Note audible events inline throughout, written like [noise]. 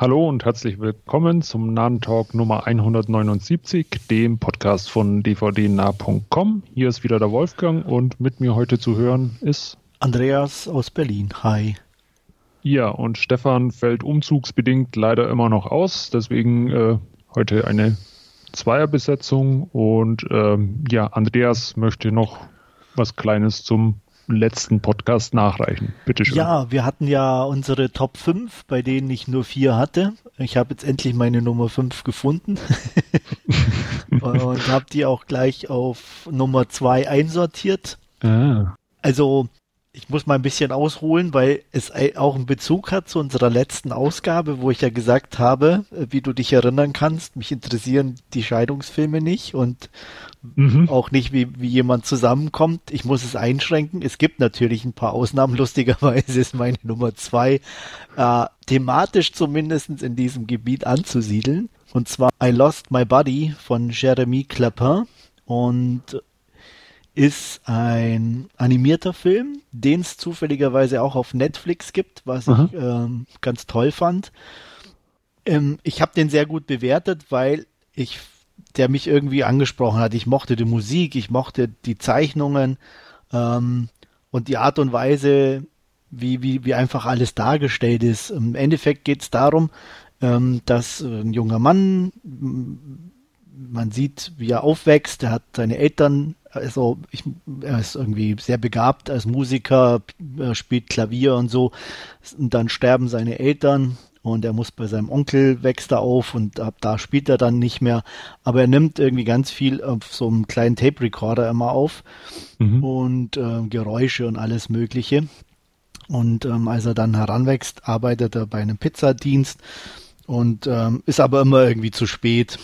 Hallo und herzlich willkommen zum Nahen Talk Nummer 179, dem Podcast von dvdnah.com. Hier ist wieder der Wolfgang und mit mir heute zu hören ist Andreas aus Berlin. Hi. Ja, und Stefan fällt umzugsbedingt leider immer noch aus, deswegen äh, heute eine Zweierbesetzung und ähm, ja, Andreas möchte noch was Kleines zum letzten Podcast nachreichen. Bitte schön. Ja, wir hatten ja unsere Top 5, bei denen ich nur vier hatte. Ich habe jetzt endlich meine Nummer 5 gefunden [laughs] und habe die auch gleich auf Nummer 2 einsortiert. Ah. Also ich muss mal ein bisschen ausholen, weil es auch einen Bezug hat zu unserer letzten Ausgabe, wo ich ja gesagt habe, äh, wie du dich erinnern kannst, mich interessieren die Scheidungsfilme nicht und mhm. auch nicht, wie, wie jemand zusammenkommt. Ich muss es einschränken. Es gibt natürlich ein paar Ausnahmen. [laughs] Lustigerweise ist meine Nummer zwei äh, thematisch zumindest in diesem Gebiet anzusiedeln. Und zwar I Lost My Body von Jeremy Clapin. Und ist ein animierter Film, den es zufälligerweise auch auf Netflix gibt, was Aha. ich ähm, ganz toll fand. Ähm, ich habe den sehr gut bewertet, weil ich, der mich irgendwie angesprochen hat. Ich mochte die Musik, ich mochte die Zeichnungen ähm, und die Art und Weise, wie, wie, wie einfach alles dargestellt ist. Im Endeffekt geht es darum, ähm, dass ein junger Mann man sieht, wie er aufwächst. Er hat seine Eltern, also ich, er ist irgendwie sehr begabt als Musiker, spielt Klavier und so. Und dann sterben seine Eltern und er muss bei seinem Onkel wächst er auf und ab da spielt er dann nicht mehr. Aber er nimmt irgendwie ganz viel auf so einem kleinen Tape Recorder immer auf mhm. und äh, Geräusche und alles Mögliche. Und ähm, als er dann heranwächst, arbeitet er bei einem Pizzadienst und ähm, ist aber immer irgendwie zu spät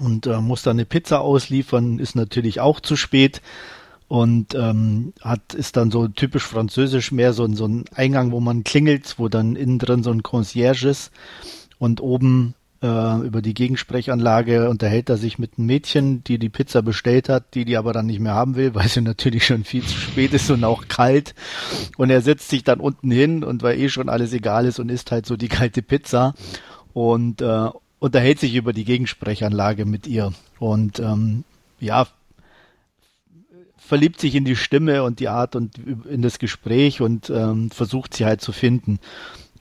und äh, muss dann eine Pizza ausliefern, ist natürlich auch zu spät. Und ähm, hat ist dann so typisch französisch mehr so, so ein Eingang, wo man klingelt, wo dann innen drin so ein Concierge ist. Und oben äh, über die Gegensprechanlage unterhält er sich mit einem Mädchen, die die Pizza bestellt hat, die die aber dann nicht mehr haben will, weil sie [laughs] natürlich schon viel zu spät ist und auch kalt. Und er setzt sich dann unten hin und weil eh schon alles egal ist und isst halt so die kalte Pizza. Und äh, unterhält sich über die Gegensprechanlage mit ihr und ähm, ja, verliebt sich in die Stimme und die Art und in das Gespräch und ähm, versucht sie halt zu finden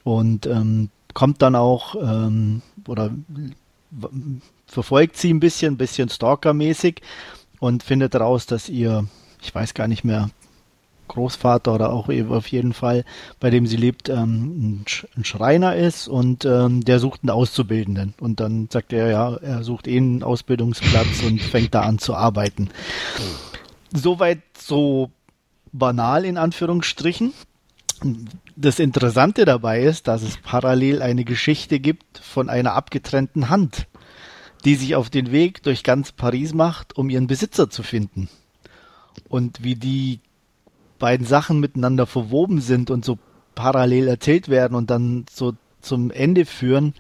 und ähm, kommt dann auch ähm, oder verfolgt sie ein bisschen, ein bisschen stalkermäßig und findet heraus, dass ihr, ich weiß gar nicht mehr, Großvater oder auch auf jeden Fall, bei dem sie lebt, ähm, ein Schreiner ist und ähm, der sucht einen Auszubildenden. Und dann sagt er, ja, er sucht eh einen Ausbildungsplatz und fängt da an zu arbeiten. Soweit so banal in Anführungsstrichen. Das Interessante dabei ist, dass es parallel eine Geschichte gibt von einer abgetrennten Hand, die sich auf den Weg durch ganz Paris macht, um ihren Besitzer zu finden. Und wie die beiden Sachen miteinander verwoben sind und so parallel erzählt werden und dann so zum Ende führen,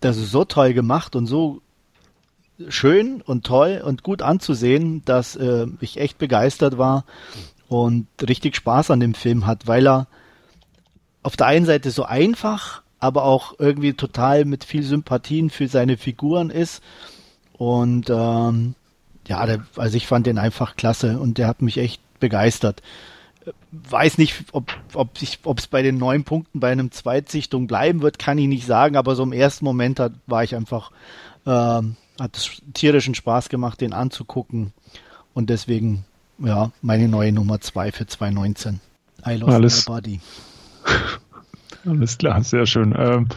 das ist so toll gemacht und so schön und toll und gut anzusehen, dass äh, ich echt begeistert war und richtig Spaß an dem Film hat, weil er auf der einen Seite so einfach, aber auch irgendwie total mit viel Sympathien für seine Figuren ist. Und ähm, ja, der, also ich fand den einfach klasse und der hat mich echt begeistert weiß nicht, ob ob sich, ob es bei den neun Punkten bei einem Zweitsichtung bleiben wird, kann ich nicht sagen, aber so im ersten Moment hat, war ich einfach, äh, hat es tierischen Spaß gemacht, den anzugucken und deswegen, ja, meine neue Nummer zwei für 2019. I lost Alles. my body. [laughs] Alles klar, sehr schön. Ähm,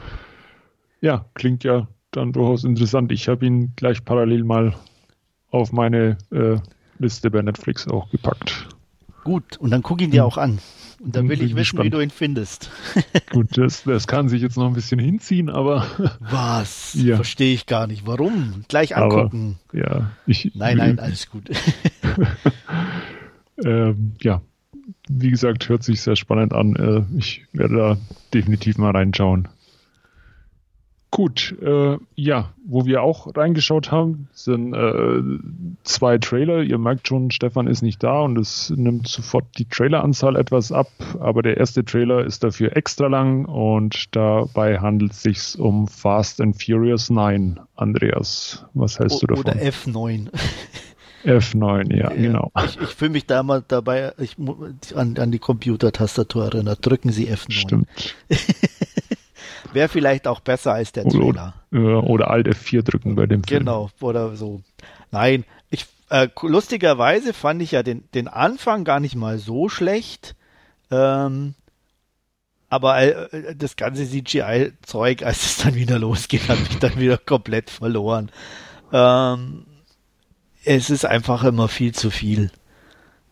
ja, klingt ja dann durchaus interessant. Ich habe ihn gleich parallel mal auf meine äh, Liste bei Netflix auch gepackt. Gut, und dann guck ihn dir hm. auch an. Und dann will ich wissen, gespannt. wie du ihn findest. [laughs] Gut, das, das kann sich jetzt noch ein bisschen hinziehen, aber. [laughs] Was? Ja. Verstehe ich gar nicht. Warum? Gleich angucken. Aber, ja, ich. Nein, nein, alles gut. [laughs] ähm, ja, wie gesagt, hört sich sehr spannend an. Äh, ich werde da definitiv mal reinschauen. Gut, äh, ja, wo wir auch reingeschaut haben, sind äh, zwei Trailer. Ihr merkt schon, Stefan ist nicht da und es nimmt sofort die Traileranzahl etwas ab. Aber der erste Trailer ist dafür extra lang und dabei handelt es sich um Fast and Furious 9. Andreas, was hältst o du davon? Oder F9. [laughs] F9, ja, ja genau. Ich, ich fühle mich da mal dabei ich, an, an die Computertastatur erinnert. Drücken Sie F9. Stimmt. [laughs] Wäre vielleicht auch besser als der Trailer. Oder, oder Alt F4 drücken bei dem Film. Genau, oder so. Nein, ich, äh, lustigerweise fand ich ja den, den Anfang gar nicht mal so schlecht. Ähm, aber äh, das ganze CGI-Zeug, als es dann wieder losgeht, hat mich dann wieder komplett verloren. Ähm, es ist einfach immer viel zu viel,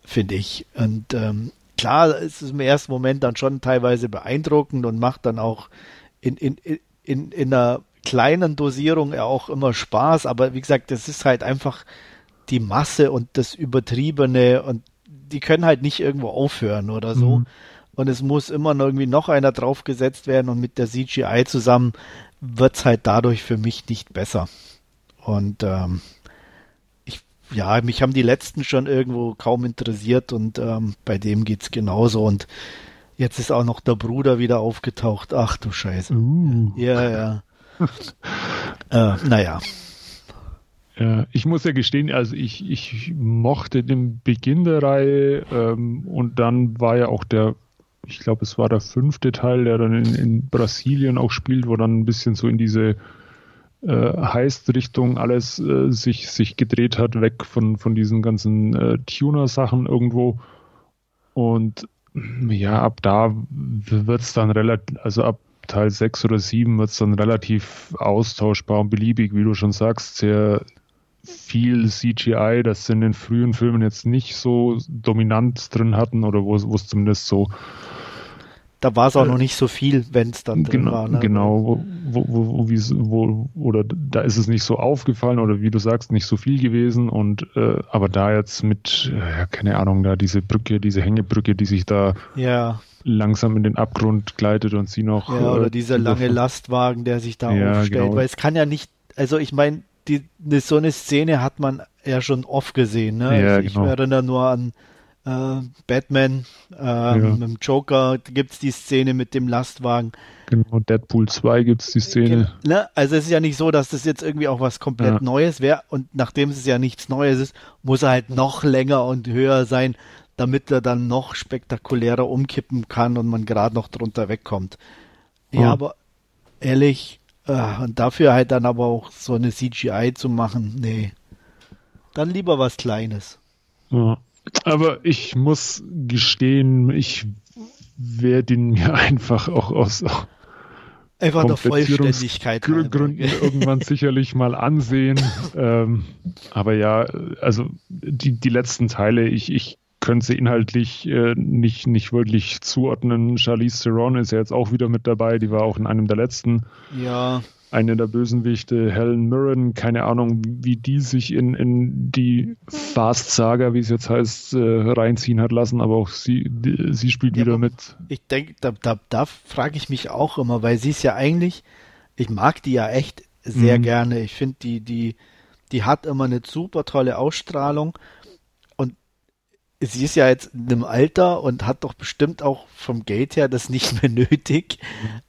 finde ich. Und ähm, klar, es ist im ersten Moment dann schon teilweise beeindruckend und macht dann auch in, in, in, in einer kleinen Dosierung ja auch immer Spaß, aber wie gesagt, das ist halt einfach die Masse und das Übertriebene und die können halt nicht irgendwo aufhören oder so. Mhm. Und es muss immer noch irgendwie noch einer draufgesetzt werden und mit der CGI zusammen wird's halt dadurch für mich nicht besser. Und ähm, ich, ja, mich haben die letzten schon irgendwo kaum interessiert und ähm, bei dem geht's genauso. Und Jetzt ist auch noch der Bruder wieder aufgetaucht. Ach du Scheiße. Uh. Ja, ja. [laughs] äh, naja. Ja, ich muss ja gestehen, also ich, ich mochte den Beginn der Reihe ähm, und dann war ja auch der, ich glaube, es war der fünfte Teil, der dann in, in Brasilien auch spielt, wo dann ein bisschen so in diese äh, Heist-Richtung alles äh, sich, sich gedreht hat, weg von, von diesen ganzen äh, Tuner-Sachen irgendwo. Und ja, ab da wird es dann relativ, also ab Teil 6 oder 7 wird es dann relativ austauschbar und beliebig, wie du schon sagst, sehr viel CGI, das in den frühen Filmen jetzt nicht so dominant drin hatten oder wo es zumindest so da war es auch äh, noch nicht so viel, wenn es dann drin genau, war. Ne? Genau, wo, wo, wo, wo, oder da ist es nicht so aufgefallen oder wie du sagst, nicht so viel gewesen. Und äh, aber da jetzt mit, äh, ja, keine Ahnung, da diese Brücke, diese Hängebrücke, die sich da ja. langsam in den Abgrund gleitet und sie noch. Ja, oder äh, dieser lange Lastwagen, der sich da ja, aufstellt. Genau. Weil es kann ja nicht, also ich meine, die, ne, so eine Szene hat man ja schon oft gesehen. Ne? Ja, also ich genau. erinnere nur an äh, Batman, äh, ja. mit dem Joker gibt es die Szene mit dem Lastwagen. Genau, Deadpool 2 gibt es die Szene. Ne? Also es ist ja nicht so, dass das jetzt irgendwie auch was komplett ja. Neues wäre und nachdem es ja nichts Neues ist, muss er halt noch länger und höher sein, damit er dann noch spektakulärer umkippen kann und man gerade noch drunter wegkommt. Ja, oh. aber ehrlich, äh, und dafür halt dann aber auch so eine CGI zu machen, nee. Dann lieber was Kleines. Ja. Aber ich muss gestehen, ich werde ihn mir [laughs] einfach auch aus einfach der Vollständigkeit Gründen irgendwann [laughs] sicherlich mal ansehen. ähm, aber ja, also die, die letzten Teile, ich, ich könnte sie inhaltlich äh, nicht, nicht wirklich zuordnen. Charlize Theron ist ja jetzt auch wieder mit dabei, die war auch in einem der letzten. Ja eine der Bösenwichte, Helen Mirren, keine Ahnung, wie die sich in, in die Fast-Saga, wie es jetzt heißt, äh, reinziehen hat lassen, aber auch sie, sie spielt ja, wieder mit. Ich denke, da, da, da frage ich mich auch immer, weil sie ist ja eigentlich, ich mag die ja echt sehr mhm. gerne. Ich finde, die, die, die hat immer eine super tolle Ausstrahlung sie ist ja jetzt in einem Alter und hat doch bestimmt auch vom Geld her das nicht mehr [laughs] nötig,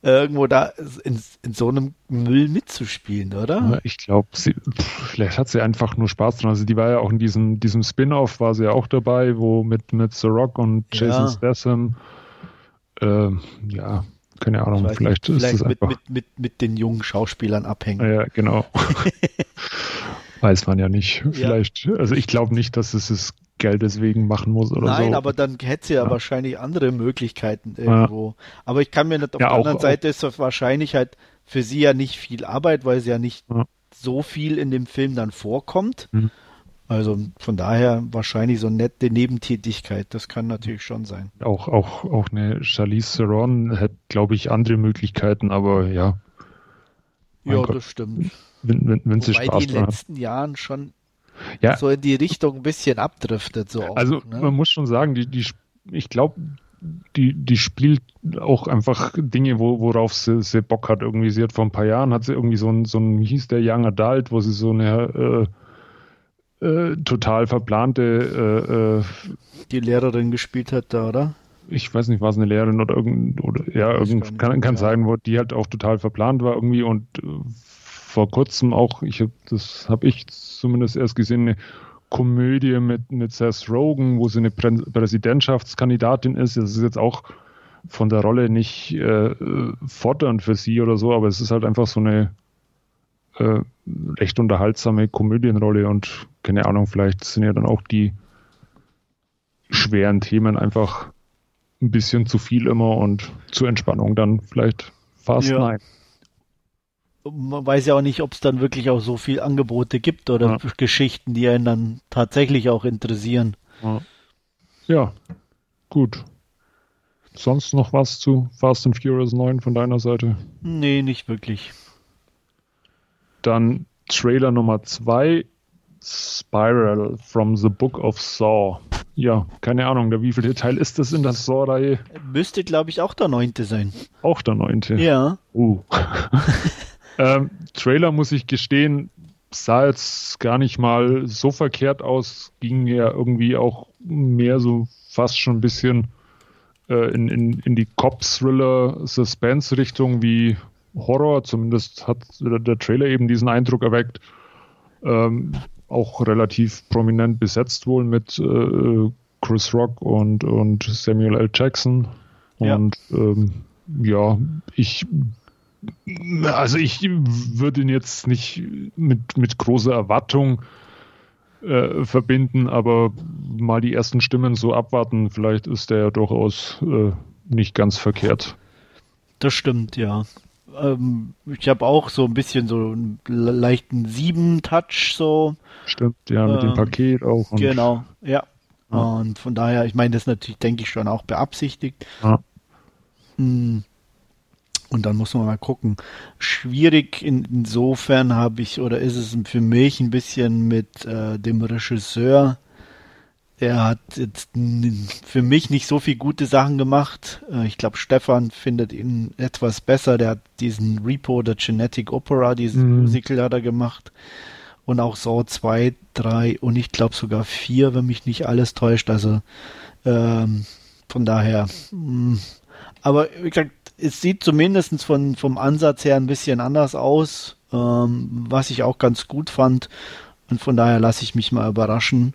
irgendwo da in, in, so einem Müll mitzuspielen, oder? Ich glaube, vielleicht hat sie einfach nur Spaß dran. Also die war ja auch in diesem, diesem Spin-off war sie ja auch dabei, wo mit, mit The Rock und Jason ja. Statham, äh, ja, keine Ahnung, vielleicht, nicht, vielleicht ist es mit, mit, mit, mit den jungen Schauspielern abhängen. Ja, genau. [laughs] Weiß man ja nicht. Vielleicht, ja. also ich glaube nicht, dass es es Geld deswegen machen muss oder Nein, so. Nein, aber dann hätte sie ja, ja, wahrscheinlich andere Möglichkeiten irgendwo. Ja. Aber ich kann mir nicht, auf ja, der anderen auch, Seite ist das wahrscheinlich halt für sie ja nicht viel Arbeit, weil sie ja nicht so viel in dem Film dann vorkommt. Mhm. Also von daher wahrscheinlich so nette Nebentätigkeit, das kann natürlich schon sein. Auch, auch, auch eine Charlize Theron hätte, glaube ich, andere Möglichkeiten, aber ja. Ja, Gott. das stimmt. Wenn, wenn, wenn sie Spaß die in den letzten Jahren schon ja. so in die Richtung ein bisschen abdriftet. So auch, also ne? man muss schon sagen, die, die, ich glaube, die, die spielt auch einfach Dinge, wo, worauf sie, sie Bock hat. Irgendwie, sie hat vor ein paar Jahren hat sie irgendwie so ein, so ein wie hieß der Young Adult, wo sie so eine äh, äh, total verplante äh, äh die Lehrerin gespielt hat da, oder? Ich weiß nicht, war es eine Lehrerin oder irgend oder ja, irgend, kann, kann sein, wo die halt auch total verplant war irgendwie und äh, vor kurzem auch, ich hab, das habe ich zumindest erst gesehen, eine Komödie mit, mit Seth Rogen, wo sie eine Prä Präsidentschaftskandidatin ist. Das ist jetzt auch von der Rolle nicht äh, fordernd für sie oder so, aber es ist halt einfach so eine äh, recht unterhaltsame Komödienrolle und keine Ahnung, vielleicht sind ja dann auch die schweren Themen einfach ein bisschen zu viel immer und zur Entspannung dann vielleicht fast ja. nein man weiß ja auch nicht, ob es dann wirklich auch so viel Angebote gibt oder ja. Geschichten, die einen dann tatsächlich auch interessieren. Ja. ja, gut. Sonst noch was zu Fast and Furious 9 von deiner Seite? Nee, nicht wirklich. Dann Trailer Nummer 2, Spiral from the Book of Saw. Ja, keine Ahnung, der wievielte Teil ist das in der Saw-Reihe? Müsste, glaube ich, auch der neunte sein. Auch der neunte? Ja. Uh. [laughs] Ähm, Trailer, muss ich gestehen, sah jetzt gar nicht mal so verkehrt aus, ging ja irgendwie auch mehr so fast schon ein bisschen äh, in, in, in die Cop-Thriller-Suspense-Richtung wie Horror, zumindest hat der, Trailer eben diesen Eindruck erweckt. Ähm, auch relativ prominent besetzt wohl mit äh, Chris Rock und, und Samuel L. Jackson. Und ja, ähm, ja ich also ich würde ihn jetzt nicht mit, mit großer Erwartung äh, verbinden, aber mal die ersten Stimmen so abwarten, vielleicht ist der ja durchaus äh, nicht ganz verkehrt. Das stimmt, ja. Ähm, ich habe auch so ein bisschen so einen leichten Sieben-Touch so. Stimmt, ja, mit ähm, dem Paket auch. genau, ja. ja. Und von daher, ich meine, das ist natürlich, denke ich, schon auch beabsichtigt. Ja. Hm. Und dann muss man mal gucken. Schwierig in, insofern habe ich, oder ist es für mich ein bisschen mit äh, dem Regisseur. Der hat jetzt für mich nicht so viel gute Sachen gemacht. Äh, ich glaube, Stefan findet ihn etwas besser. Der hat diesen Repo, der Genetic Opera, dieses mhm. Musical hat er gemacht. Und auch Saw 2, 3 und ich glaube sogar 4, wenn mich nicht alles täuscht. Also ähm, von daher. Mh. Mm. Aber wie gesagt, es sieht zumindest von, vom Ansatz her ein bisschen anders aus, ähm, was ich auch ganz gut fand. Und von daher lasse ich mich mal überraschen.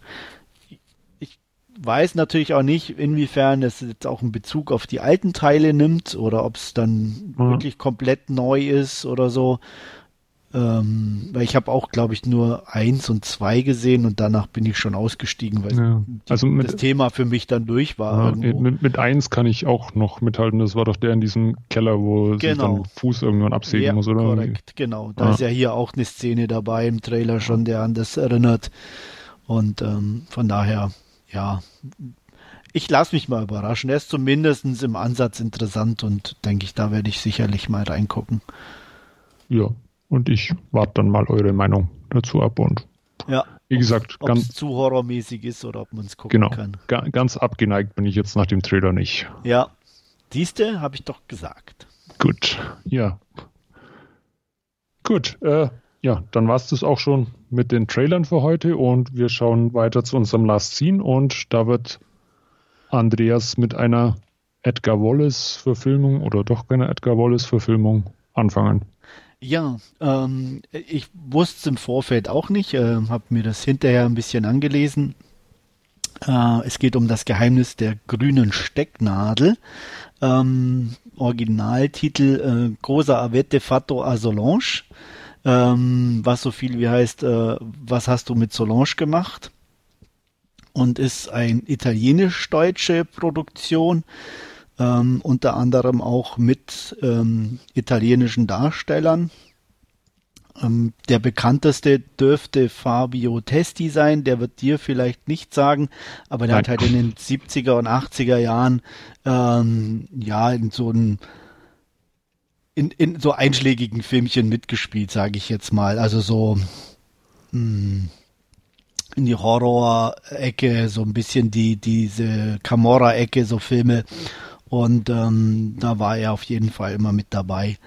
Ich weiß natürlich auch nicht, inwiefern es jetzt auch einen Bezug auf die alten Teile nimmt oder ob es dann mhm. wirklich komplett neu ist oder so. Ähm, weil ich habe auch, glaube ich, nur eins und zwei gesehen und danach bin ich schon ausgestiegen, weil ja. also die, mit, das Thema für mich dann durch war. Ja, mit, mit, eins kann ich auch noch mithalten. Das war doch der in diesem Keller, wo genau. sich dann Fuß irgendwann absägen ja, muss, oder? Korrekt, genau. Da ist ja hier auch eine Szene dabei im Trailer schon, der an das erinnert. Und ähm, von daher, ja, ich lasse mich mal überraschen. Er ist zumindest im Ansatz interessant und denke ich, da werde ich sicherlich mal reingucken. Ja, und ich warte dann mal eure Meinung dazu ab und ja, wie gesagt, ob es zu horrormäßig ist oder ob man es gucken genau, kann. Ga ganz abgeneigt bin ich jetzt nach dem Trailer nicht. Ja, siehste, habe ich doch gesagt. Gut, ja. Gut, äh, ja, dann war es das auch schon mit den Trailern für heute und wir schauen weiter zu unserem Last Scene und da wird Andreas mit einer Edgar Wallace-Verfilmung oder doch keine Edgar Wallace-Verfilmung anfangen. Ja, ähm, ich wusste es im Vorfeld auch nicht, äh, habe mir das hinterher ein bisschen angelesen. Äh, es geht um das Geheimnis der grünen Stecknadel. Ähm, Originaltitel äh, Großer Avette Fatto a Solange. Ähm, was so viel wie heißt, äh, was hast du mit Solange gemacht? Und ist ein italienisch-deutsche Produktion ähm, unter anderem auch mit ähm, italienischen Darstellern. Ähm, der bekannteste dürfte Fabio Testi sein, der wird dir vielleicht nicht sagen, aber der Nein. hat halt in den 70er und 80er Jahren ähm, ja in so einem in, in so einschlägigen Filmchen mitgespielt, sage ich jetzt mal. Also so mh, hm, in die Horror-Ecke, so ein bisschen die diese Camorra-Ecke, so Filme. Und ähm, da war er auf jeden Fall immer mit dabei.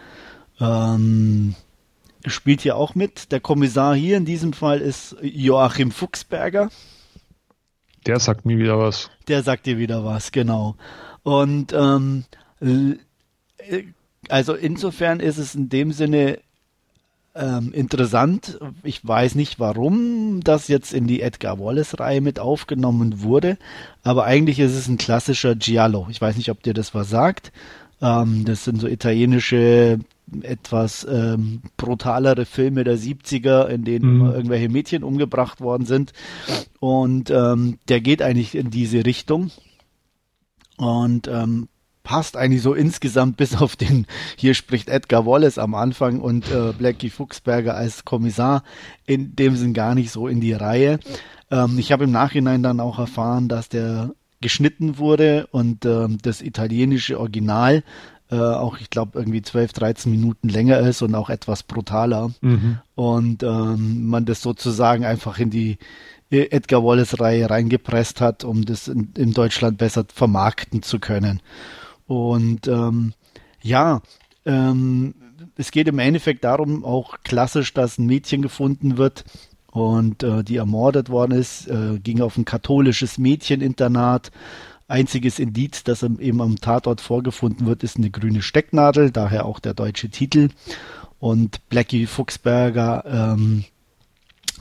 Ähm, spielt hier auch mit. Der Kommissar hier in diesem Fall ist Joachim Fuchsberger. Der sagt mir wieder was. Der sagt dir wieder was, genau. Und ähm, also insofern ist es in dem Sinne ähm, interessant. Ich weiß nicht, warum das jetzt in die Edgar Wallace-Reihe mit aufgenommen wurde, aber eigentlich ist es ein klassischer Giallo. Ich weiß nicht, ob dir das was sagt. Ähm, das sind so italienische, etwas ähm, brutalere Filme der 70er, in denen mhm. irgendwelche Mädchen umgebracht worden sind. Und ähm, der geht eigentlich in diese Richtung. Und ähm, passt eigentlich so insgesamt [laughs] bis auf den, hier spricht Edgar Wallace am Anfang und äh, Blackie Fuchsberger als Kommissar in dem Sinn gar nicht so in die Reihe. Ähm, ich habe im Nachhinein dann auch erfahren, dass der geschnitten wurde und ähm, das italienische Original äh, auch, ich glaube, irgendwie 12, 13 Minuten länger ist und auch etwas brutaler. Mhm. Und ähm, man das sozusagen einfach in die äh, Edgar Wallace-Reihe reingepresst hat, um das in, in Deutschland besser vermarkten zu können. Und ähm, ja, ähm, es geht im Endeffekt darum, auch klassisch, dass ein Mädchen gefunden wird und äh, die ermordet worden ist, äh, ging auf ein katholisches Mädcheninternat. Einziges Indiz, das eben am Tatort vorgefunden wird, ist eine grüne Stecknadel, daher auch der deutsche Titel. Und Blackie Fuchsberger ähm,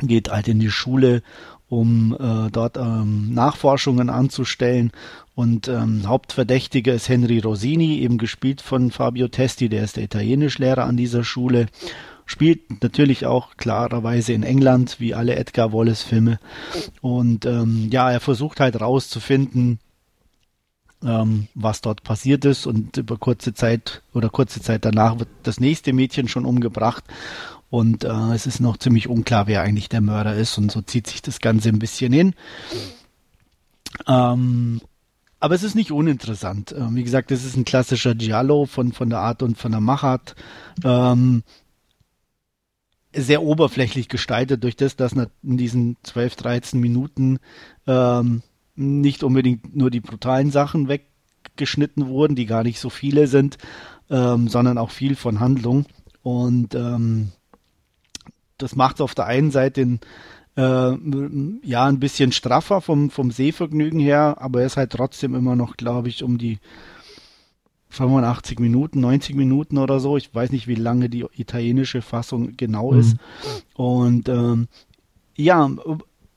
geht halt in die Schule um äh, dort ähm, Nachforschungen anzustellen. Und ähm, Hauptverdächtiger ist Henry Rosini, eben gespielt von Fabio Testi, der ist der Italienischlehrer an dieser Schule. Spielt natürlich auch klarerweise in England, wie alle Edgar Wallace-Filme. Und ähm, ja, er versucht halt rauszufinden, ähm, was dort passiert ist. Und über kurze Zeit oder kurze Zeit danach wird das nächste Mädchen schon umgebracht. Und äh, es ist noch ziemlich unklar, wer eigentlich der Mörder ist. Und so zieht sich das Ganze ein bisschen hin. Ähm, aber es ist nicht uninteressant. Ähm, wie gesagt, es ist ein klassischer Giallo von, von der Art und von der Machart. Ähm, sehr oberflächlich gestaltet durch das, dass in diesen 12, 13 Minuten ähm, nicht unbedingt nur die brutalen Sachen weggeschnitten wurden, die gar nicht so viele sind, ähm, sondern auch viel von Handlung. Und ähm, das macht auf der einen Seite in, äh, ja ein bisschen straffer vom, vom Sehvergnügen her, aber er ist halt trotzdem immer noch, glaube ich, um die 85 Minuten, 90 Minuten oder so. Ich weiß nicht, wie lange die italienische Fassung genau mhm. ist. Und ähm, ja,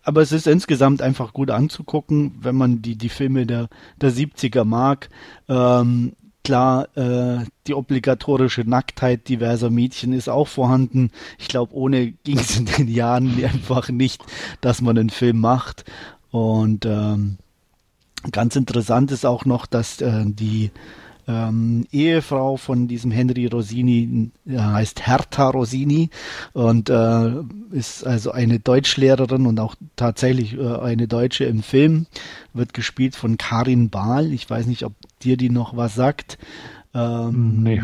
aber es ist insgesamt einfach gut anzugucken, wenn man die, die Filme der, der 70er mag. Ähm, Klar, äh, die obligatorische Nacktheit diverser Mädchen ist auch vorhanden. Ich glaube, ohne ging es in den Jahren [laughs] einfach nicht, dass man einen Film macht. Und ähm, ganz interessant ist auch noch, dass äh, die ähm, Ehefrau von diesem Henry Rosini äh, heißt Hertha Rosini und äh, ist also eine Deutschlehrerin und auch tatsächlich äh, eine Deutsche im Film. Wird gespielt von Karin Bahl. Ich weiß nicht, ob dir die noch was sagt. Ähm, nee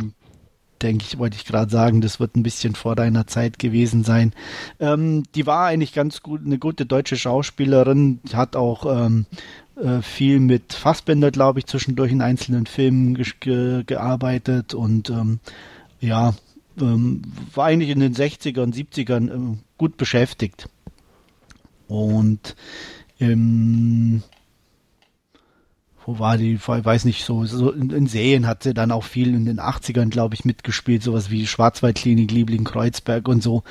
denke ich, wollte ich gerade sagen, das wird ein bisschen vor deiner Zeit gewesen sein. Ähm, die war eigentlich ganz gut, eine gute deutsche Schauspielerin, hat auch ähm, äh, viel mit Fassbänder, glaube ich, zwischendurch in einzelnen Filmen ge ge gearbeitet und ähm, ja, ähm, war eigentlich in den 60er und 70ern äh, gut beschäftigt. Und ähm, wo war die, ich weiß nicht, so, so in, in, Serien hat sie dann auch viel in den 80ern, glaube ich, mitgespielt, sowas wie Schwarzwaldklinik, Liebling, Kreuzberg und so.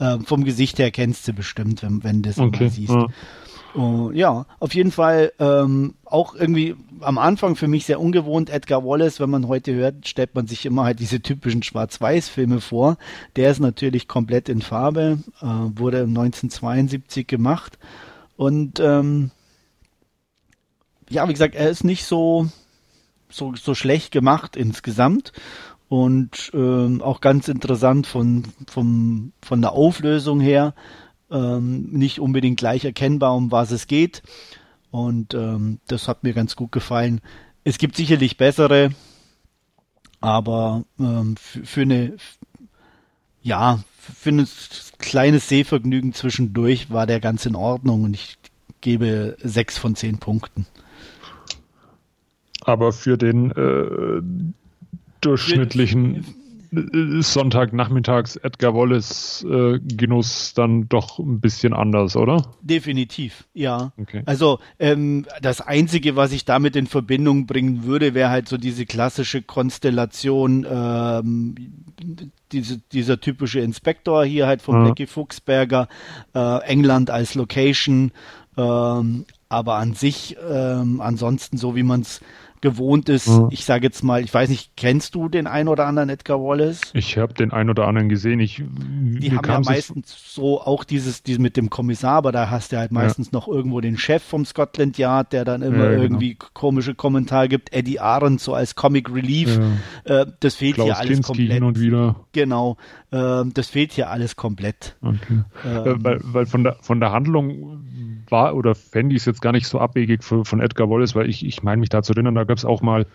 Äh, vom Gesicht her kennst du bestimmt, wenn, wenn du das okay. mal siehst. Ja. Uh, ja, auf jeden Fall ähm, auch irgendwie am Anfang für mich sehr ungewohnt. Edgar Wallace, wenn man heute hört, stellt man sich immer halt diese typischen Schwarz-Weiß-Filme vor. Der ist natürlich komplett in Farbe, äh, wurde 1972 gemacht und ähm, ja, wie gesagt, er ist nicht so, so, so schlecht gemacht insgesamt und ähm, auch ganz interessant von, vom, von der Auflösung her, ähm, nicht unbedingt gleich erkennbar, um was es geht. Und ähm, das hat mir ganz gut gefallen. Es gibt sicherlich bessere, aber ähm, für, für eine, ja, finde, ein kleines Sehvergnügen zwischendurch war der ganz in Ordnung und ich gebe sechs von zehn Punkten. Aber für den äh, durchschnittlichen Sonntagnachmittags Edgar Wallace äh, Genuss dann doch ein bisschen anders, oder? Definitiv, ja. Okay. Also ähm, das Einzige, was ich damit in Verbindung bringen würde, wäre halt so diese klassische Konstellation, ähm, diese, dieser typische Inspektor hier halt von ja. Blackie Fuchsberger, äh, England als Location, ähm, aber an sich, ähm, ansonsten so wie man es gewohnt ist. Ja. Ich sage jetzt mal, ich weiß nicht, kennst du den ein oder anderen Edgar Wallace? Ich habe den ein oder anderen gesehen. Ich, die haben ja meistens so auch dieses, dieses mit dem Kommissar, aber da hast du halt meistens ja. noch irgendwo den Chef vom Scotland Yard, der dann immer ja, genau. irgendwie komische Kommentare gibt. Eddie Arendt so als Comic Relief. Äh, das fehlt Klaus hier alles Kinski komplett. hin und wieder. Genau. Äh, das fehlt hier alles komplett. Okay. Ähm, weil, weil von der von der Handlung war oder fände ich es jetzt gar nicht so abwegig für, von Edgar Wallace, weil ich, ich meine mich da zu erinnern, da gab es auch mal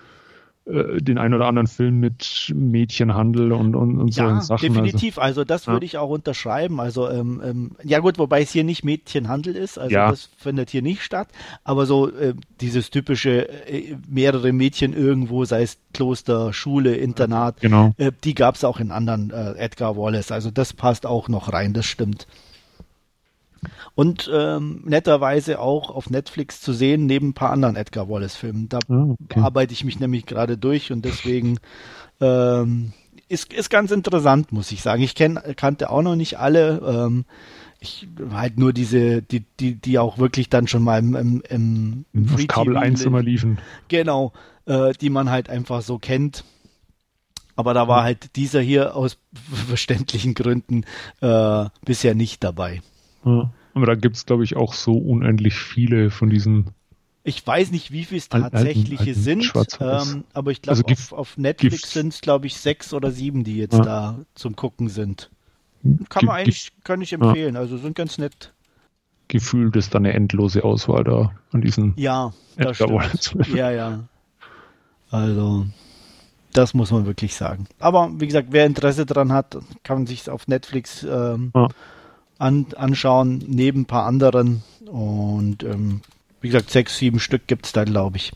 äh, den ein oder anderen Film mit Mädchenhandel und, und, und ja, so Sachen. Also definitiv. Also, also das ja. würde ich auch unterschreiben. Also ähm, ähm, ja gut, wobei es hier nicht Mädchenhandel ist. Also ja. das findet hier nicht statt. Aber so äh, dieses typische äh, mehrere Mädchen irgendwo, sei es Kloster, Schule, Internat, genau. Äh, die gab es auch in anderen äh, Edgar Wallace. Also das passt auch noch rein. Das stimmt. Und ähm, netterweise auch auf Netflix zu sehen, neben ein paar anderen Edgar Wallace-Filmen. Da oh, okay. arbeite ich mich nämlich gerade durch und deswegen ähm, ist, ist ganz interessant, muss ich sagen. Ich kenn, kannte auch noch nicht alle. Ähm, ich halt nur diese, die, die, die auch wirklich dann schon mal im, im, im, im Free Kabel 1 immer liefen. Genau, äh, die man halt einfach so kennt. Aber da war halt dieser hier aus [laughs] verständlichen Gründen äh, bisher nicht dabei. Ja. Aber da gibt es, glaube ich, auch so unendlich viele von diesen. Ich weiß nicht, wie viele es tatsächliche alten, sind, ähm, aber ich glaube, also auf, auf, Netflix sind es, glaube ich, sechs oder sieben, die jetzt ja. da zum Gucken sind. Kann man eigentlich, kann ich empfehlen, ja. also sind ganz nett. Gefühlt ist da eine endlose Auswahl da an diesen. Ja, das stimmt. Ja, ja. Also, das muss man wirklich sagen. Aber wie gesagt, wer Interesse daran hat, kann sich auf Netflix ähm, ja an, anschauen, neben ein paar anderen. Und ähm, wie gesagt, sechs, sieben Stück gibt es da, glaube ich.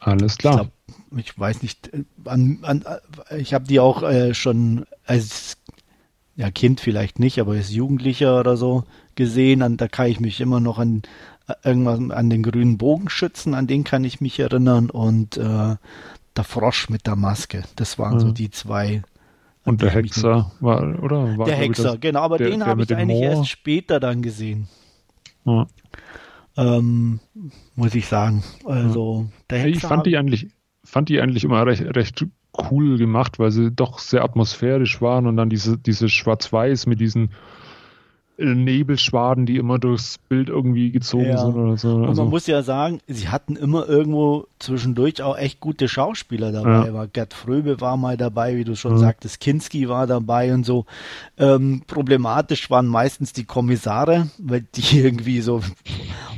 Alles klar. Ich, glaub, ich weiß nicht, äh, an, an, äh, ich habe die auch äh, schon als ja, Kind vielleicht nicht, aber als Jugendlicher oder so gesehen. An, da kann ich mich immer noch an äh, irgendwas an den grünen Bogenschützen, an den kann ich mich erinnern. Und äh, der Frosch mit der Maske. Das waren mhm. so die zwei und der Hexer war, oder? War, der Hexer, das, genau, aber der, den habe ich eigentlich Moor. erst später dann gesehen. Ja. Ähm, muss ich sagen. Also, der Hexer. Ich fand die eigentlich, fand die eigentlich immer recht, recht cool gemacht, weil sie doch sehr atmosphärisch waren und dann diese, diese Schwarz-Weiß mit diesen Nebelschwaden, die immer durchs Bild irgendwie gezogen ja. sind oder so. Und also. man muss ja sagen, sie hatten immer irgendwo zwischendurch auch echt gute Schauspieler dabei. Ja. Gerd Fröbe war mal dabei, wie du schon ja. sagtest, Kinski war dabei und so. Ähm, problematisch waren meistens die Kommissare, weil die [laughs] irgendwie so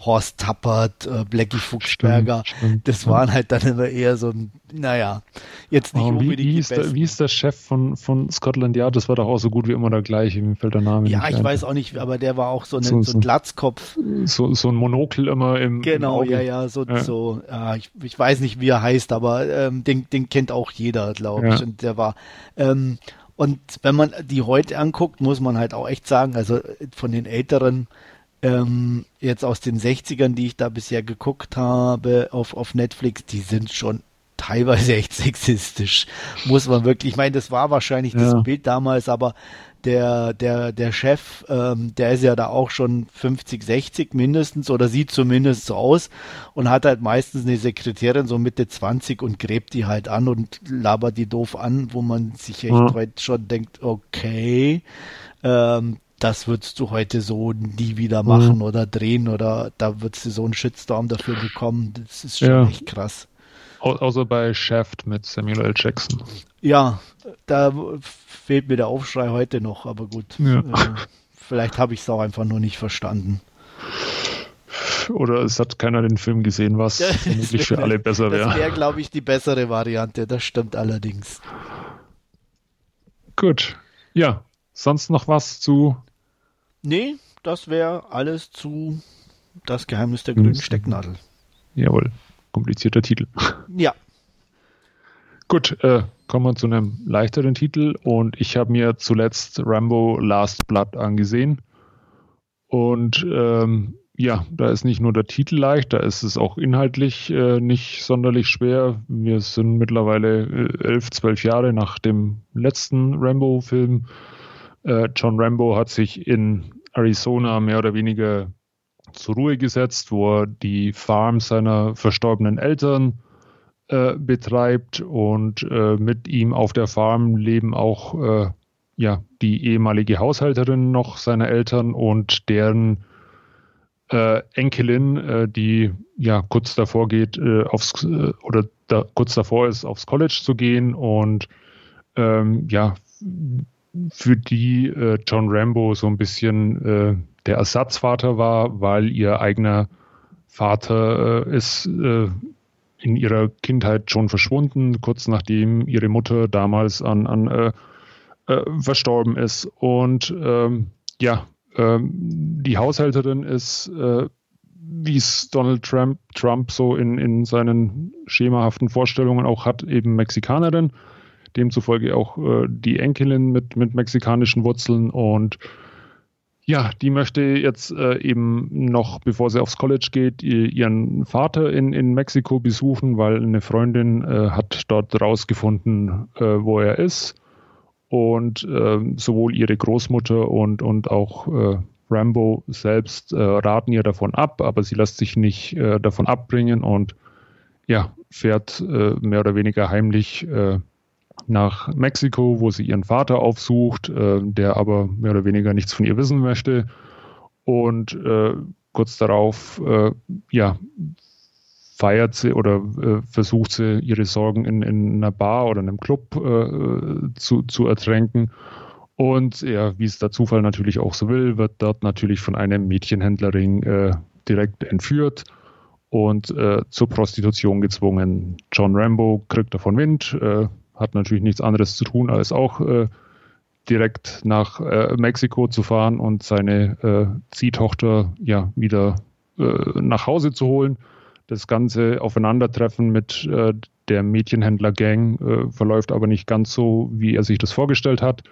Horst Tappert, äh, Blackie Fuchsberger, stimmt, stimmt. das waren halt dann immer eher so ein, naja, jetzt nicht oh, wie, wie, ist der, wie ist der Chef von, von Scotland Yard? Das war doch auch so gut wie immer der gleiche, mir fällt der Name Ja, ich weiß auch nicht, aber der war auch so, eine, so, so ein Glatzkopf. So, so ein Monokel immer im Genau, im ja, ja, so, ja. so ja, ich, ich weiß nicht, wie er heißt, aber ähm, den, den kennt auch jeder, glaube ich. Ja. Und der war ähm, und wenn man die heute anguckt, muss man halt auch echt sagen, also von den älteren ähm, jetzt aus den 60ern, die ich da bisher geguckt habe auf, auf Netflix, die sind schon teilweise [laughs] echt sexistisch, muss man wirklich, ich meine, das war wahrscheinlich ja. das Bild damals, aber der, der, der Chef, ähm, der ist ja da auch schon 50, 60 mindestens oder sieht zumindest so aus und hat halt meistens eine Sekretärin so Mitte 20 und gräbt die halt an und labert die doof an, wo man sich echt ja. heute schon denkt, okay, ähm, das würdest du heute so nie wieder machen mhm. oder drehen oder da würdest du so einen Shitstorm dafür bekommen. Das ist schon ja. echt krass. Au außer bei Shaft mit Samuel L. Jackson. Ja, da fehlt mir der Aufschrei heute noch, aber gut. Ja. Äh, vielleicht habe ich es auch einfach nur nicht verstanden. Oder es hat keiner den Film gesehen, was [laughs] vermutlich für alle besser wäre. Das wäre, glaube ich, die bessere Variante. Das stimmt allerdings. Gut. Ja, sonst noch was zu? Nee, das wäre alles zu Das Geheimnis der grünen Stecknadel. Jawohl, komplizierter Titel. Ja. Gut, äh, kommen wir zu einem leichteren Titel und ich habe mir zuletzt Rambo Last Blood angesehen und ähm, ja, da ist nicht nur der Titel leicht, da ist es auch inhaltlich äh, nicht sonderlich schwer. Wir sind mittlerweile äh, elf, zwölf Jahre nach dem letzten Rambo-Film. Äh, John Rambo hat sich in Arizona mehr oder weniger zur Ruhe gesetzt, wo er die Farm seiner verstorbenen Eltern äh, betreibt und äh, mit ihm auf der Farm leben auch äh, ja, die ehemalige Haushälterin noch seiner Eltern und deren äh, Enkelin, äh, die ja kurz davor geht, äh, aufs oder da, kurz davor ist, aufs College zu gehen und ähm, ja, für die John Rambo so ein bisschen der Ersatzvater war, weil ihr eigener Vater ist in ihrer Kindheit schon verschwunden, kurz nachdem ihre Mutter damals an, an verstorben ist. Und ähm, ja, ähm, die Haushälterin ist, äh, wie es Donald Trump, Trump so in, in seinen schemahaften Vorstellungen auch hat, eben Mexikanerin. Demzufolge auch äh, die Enkelin mit, mit mexikanischen Wurzeln und ja, die möchte jetzt äh, eben noch, bevor sie aufs College geht, ihren Vater in, in Mexiko besuchen, weil eine Freundin äh, hat dort rausgefunden, äh, wo er ist. Und äh, sowohl ihre Großmutter und, und auch äh, Rambo selbst äh, raten ihr davon ab, aber sie lässt sich nicht davon abbringen und ja, fährt äh, mehr oder weniger heimlich nach Mexiko, wo sie ihren Vater aufsucht, der aber mehr oder weniger nichts von ihr wissen möchte. Und kurz darauf ja, feiert sie oder äh, versucht sie ihre Sorgen in, in einer Bar oder einem Club äh, zu, zu ertränken. Und ja, wie es der Zufall natürlich auch so will, wird dort natürlich von einem Mädchenhändlerring äh, direkt entführt und äh, zur Prostitution gezwungen. John Rambo kriegt davon Wind, äh, hat natürlich nichts anderes zu tun, als auch äh, direkt nach Mexiko zu fahren und seine Ziehtochter ja wieder nach Hause zu holen das ganze Aufeinandertreffen mit äh, der Mädchenhändler-Gang äh, verläuft aber nicht ganz so, wie er sich das vorgestellt hat.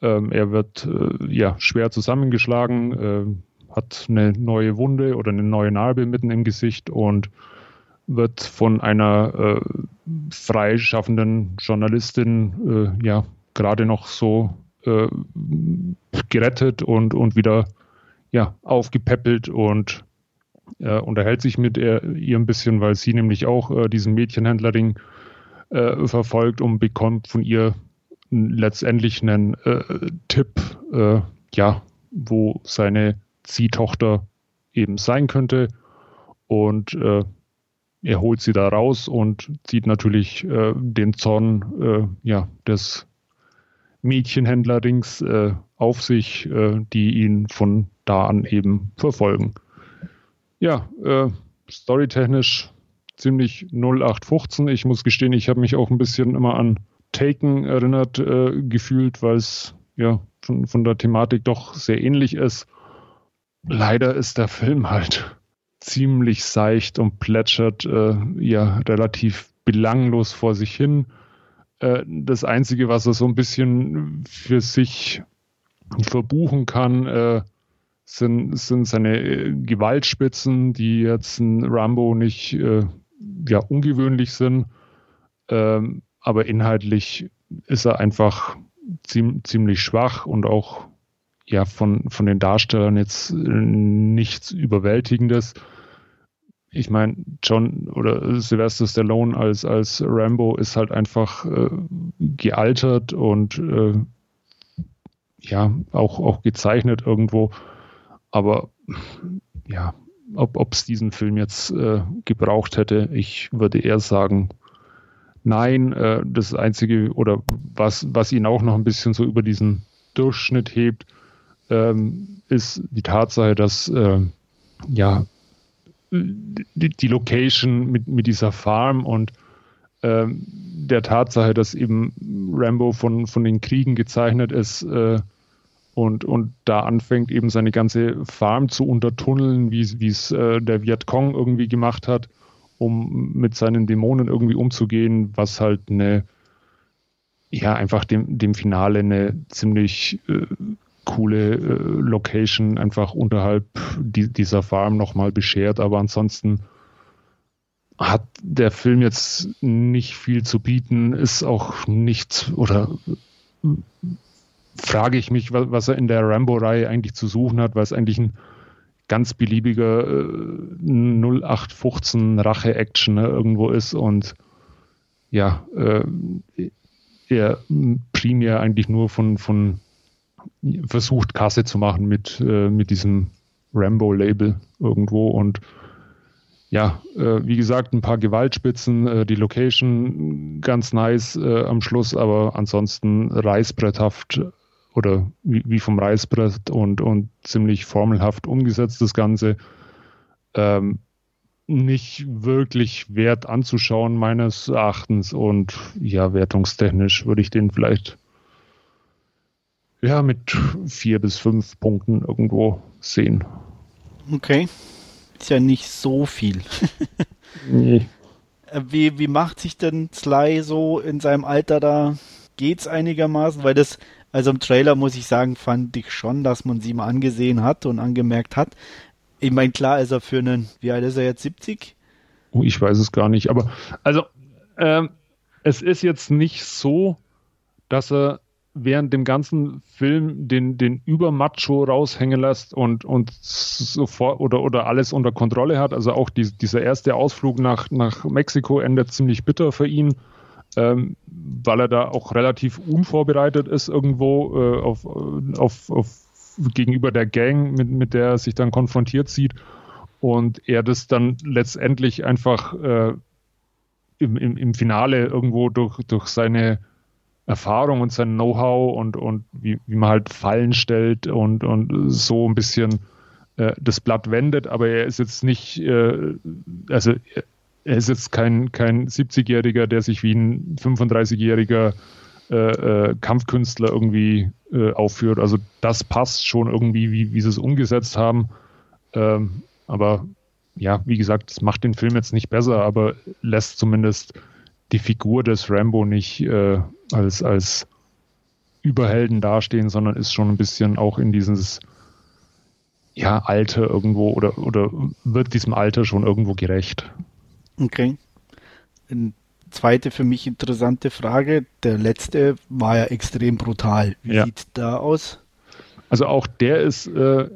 Ähm, er wird äh, ja schwer zusammengeschlagen, äh, hat eine neue Wunde oder eine neue Narbe mitten im Gesicht und wird von einer äh, freischaffenden Journalistin äh, ja gerade noch so gerettet und, und wieder ja, aufgepäppelt und äh, unterhält sich mit ihr, ihr, ein bisschen, weil sie nämlich auch äh, diesen Mädchenhändlerring äh, verfolgt und bekommt von ihr letztendlich einen äh, Tipp, äh, ja, wo seine Ziehtochter eben sein könnte. Und äh, er holt sie da raus und zieht natürlich den Zorn ja, des Mädchenhändlerrings auf sich, die ihn von da an eben verfolgen. Ja, äh, storytechnisch ziemlich 0815. Ich muss gestehen, ich habe mich auch ein bisschen immer an Taken erinnert äh, gefühlt, weil es ja von, von der Thematik doch sehr ähnlich ist. Leider ist der Film halt ziemlich seicht und plätschert äh, ja relativ belanglos vor sich hin. Äh, das Einzige, was er so ein bisschen für sich verbuchen kann, äh, sind, sind seine äh, Gewaltspitzen, die jetzt ein Rambo nicht äh, ja, ungewöhnlich sind. Ähm, aber inhaltlich ist er einfach ziem, ziemlich schwach und auch ja von, von den Darstellern jetzt äh, nichts Überwältigendes. Ich meine, John oder Sylvester Stallone als, als Rambo ist halt einfach äh, gealtert und äh, ja, auch, auch gezeichnet irgendwo. Aber ja, ob es diesen Film jetzt äh, gebraucht hätte, ich würde eher sagen, nein. Äh, das Einzige oder was, was ihn auch noch ein bisschen so über diesen Durchschnitt hebt, ähm, ist die Tatsache, dass äh, ja die, die, Location mit, mit dieser Farm und ähm, der Tatsache, dass eben Rambo von, von den Kriegen gezeichnet ist, äh, und, und da anfängt eben seine ganze Farm zu untertunneln, wie es äh, der Vietcong irgendwie gemacht hat, um mit seinen Dämonen irgendwie umzugehen, was halt eine, ja, einfach dem, dem Finale eine ziemlich äh, coole äh, Location einfach unterhalb die, dieser Farm nochmal beschert, aber ansonsten hat der Film jetzt nicht viel zu bieten, ist auch nichts oder frage ich mich, was, was er in der Rambo-Reihe eigentlich zu suchen hat, weil es eigentlich ein ganz beliebiger äh, 0815 Rache-Action ne, irgendwo ist und ja, äh, er primär eigentlich nur von, von versucht, Kasse zu machen mit, äh, mit diesem Rambo-Label irgendwo und ja, äh, wie gesagt, ein paar Gewaltspitzen, äh, die Location ganz nice äh, am Schluss, aber ansonsten reißbretthaft oder wie, wie vom Reißbrett und, und ziemlich formelhaft umgesetzt das Ganze. Ähm, nicht wirklich wert anzuschauen, meines Erachtens. Und ja, wertungstechnisch würde ich den vielleicht ja mit vier bis fünf Punkten irgendwo sehen. Okay. Ist ja nicht so viel. [laughs] nee. Äh, wie, wie macht sich denn Sly so in seinem Alter da? Geht's einigermaßen? Weil das also im Trailer muss ich sagen, fand ich schon, dass man sie mal angesehen hat und angemerkt hat. Ich meine, klar ist er für einen, wie alt ist er jetzt, 70? Oh, ich weiß es gar nicht, aber also ähm, es ist jetzt nicht so, dass er während dem ganzen Film den, den Übermacho raushängen lässt und, und sofort oder, oder alles unter Kontrolle hat. Also auch die, dieser erste Ausflug nach, nach Mexiko endet ziemlich bitter für ihn ähm, weil er da auch relativ unvorbereitet ist irgendwo äh, auf, auf, auf gegenüber der Gang, mit, mit der er sich dann konfrontiert sieht und er das dann letztendlich einfach äh, im, im, im Finale irgendwo durch, durch seine Erfahrung und sein Know-how und, und wie, wie man halt Fallen stellt und, und so ein bisschen äh, das Blatt wendet, aber er ist jetzt nicht, äh, also er ist jetzt kein, kein 70-Jähriger, der sich wie ein 35-jähriger äh, äh, Kampfkünstler irgendwie äh, aufführt. Also das passt schon irgendwie, wie, wie sie es umgesetzt haben. Ähm, aber ja, wie gesagt, es macht den Film jetzt nicht besser, aber lässt zumindest die Figur des Rambo nicht äh, als, als Überhelden dastehen, sondern ist schon ein bisschen auch in dieses ja, Alter irgendwo oder, oder wird diesem Alter schon irgendwo gerecht. Okay. Eine zweite für mich interessante Frage. Der letzte war ja extrem brutal. Wie ja. sieht da aus? Also auch der ist äh,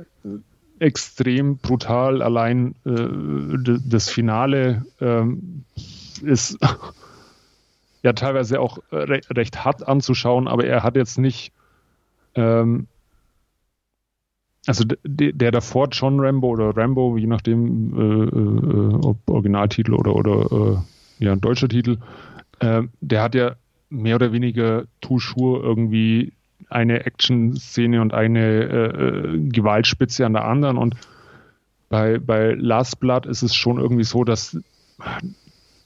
extrem brutal. Allein äh, das Finale ähm, ist ja teilweise auch re recht hart anzuschauen, aber er hat jetzt nicht ähm, also der, davor John Rambo oder Rambo, je nachdem, äh, äh, ob Originaltitel oder, oder äh, ja, ein deutscher Titel, äh, der hat ja mehr oder weniger toujours irgendwie eine Action-Szene und eine äh, äh, Gewaltspitze an der anderen. Und bei, bei Last Blood ist es schon irgendwie so, dass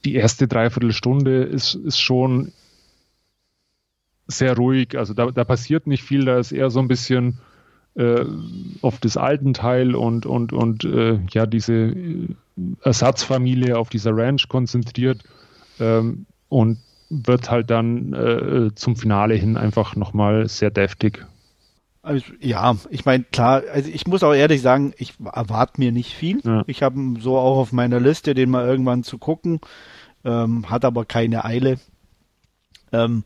die erste Dreiviertelstunde ist, ist schon sehr ruhig. Also da, da passiert nicht viel, da ist eher so ein bisschen äh, auf das alten Teil und, und, und äh, ja, diese Ersatzfamilie auf dieser Ranch konzentriert ähm, und wird halt dann äh, zum Finale hin einfach nochmal sehr deftig. Also, ja, ich meine, klar, also ich muss auch ehrlich sagen, ich erwarte mir nicht viel. Ja. Ich habe so auch auf meiner Liste, den mal irgendwann zu gucken, ähm, hat aber keine Eile. Ähm,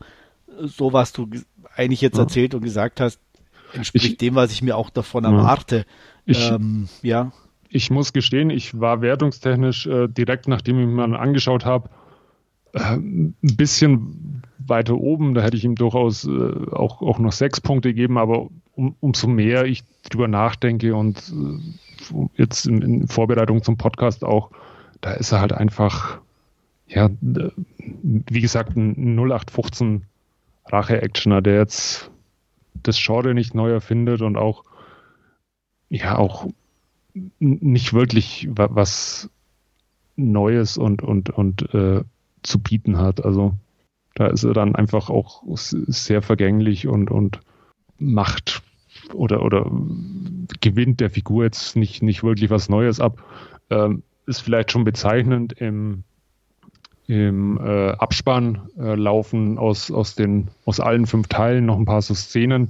so was du eigentlich jetzt ja. erzählt und gesagt hast, entspricht ich, dem, was ich mir auch davon erwarte. Ich, ähm, ja. Ich muss gestehen, ich war wertungstechnisch äh, direkt nachdem ich mir angeschaut habe, äh, ein bisschen weiter oben. Da hätte ich ihm durchaus äh, auch, auch noch sechs Punkte gegeben, aber um, umso mehr ich drüber nachdenke und äh, jetzt in, in, Vorbereitung zum Podcast auch, da ist er halt einfach, ja, wie gesagt, ein 0815 Rache-Actioner, der jetzt das Genre nicht neu erfindet und auch, ja, auch nicht wirklich was Neues und, und, und äh, zu bieten hat. Also da ist er dann einfach auch sehr vergänglich und, und macht oder, oder gewinnt der Figur jetzt nicht, nicht wirklich was Neues ab. Ähm, ist vielleicht schon bezeichnend im, im äh, Abspann äh, laufen aus, aus, den, aus allen fünf Teilen noch ein paar so Szenen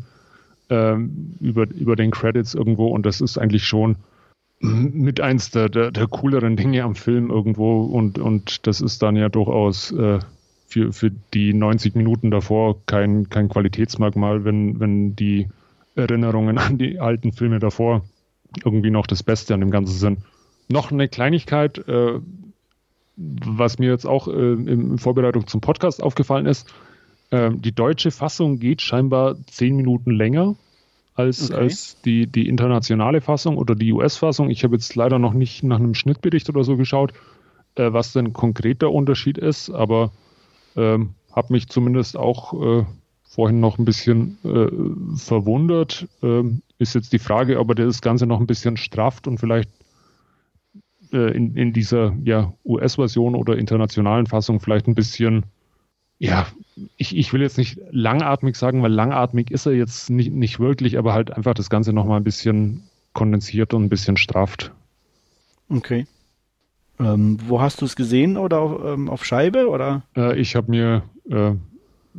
äh, über, über den Credits irgendwo und das ist eigentlich schon mit eins der, der, der cooleren Dinge am Film irgendwo und, und das ist dann ja durchaus äh, für, für die 90 Minuten davor kein, kein Qualitätsmerkmal, wenn, wenn die Erinnerungen an die alten Filme davor irgendwie noch das Beste an dem Ganzen sind. Noch eine Kleinigkeit, äh, was mir jetzt auch äh, in Vorbereitung zum Podcast aufgefallen ist, äh, die deutsche Fassung geht scheinbar zehn Minuten länger als, okay. als die, die internationale Fassung oder die US-Fassung. Ich habe jetzt leider noch nicht nach einem Schnittbericht oder so geschaut, äh, was denn konkret der Unterschied ist, aber ähm, habe mich zumindest auch äh, vorhin noch ein bisschen äh, verwundert. Ähm, ist jetzt die Frage, ob er das Ganze noch ein bisschen strafft und vielleicht äh, in, in dieser ja, US-Version oder internationalen Fassung vielleicht ein bisschen ja, ich, ich will jetzt nicht langatmig sagen, weil langatmig ist er jetzt nicht, nicht wirklich, aber halt einfach das Ganze nochmal ein bisschen kondensiert und ein bisschen strafft. Okay. Ähm, wo hast du es gesehen oder auf, ähm, auf Scheibe oder? Äh, ich habe mir äh,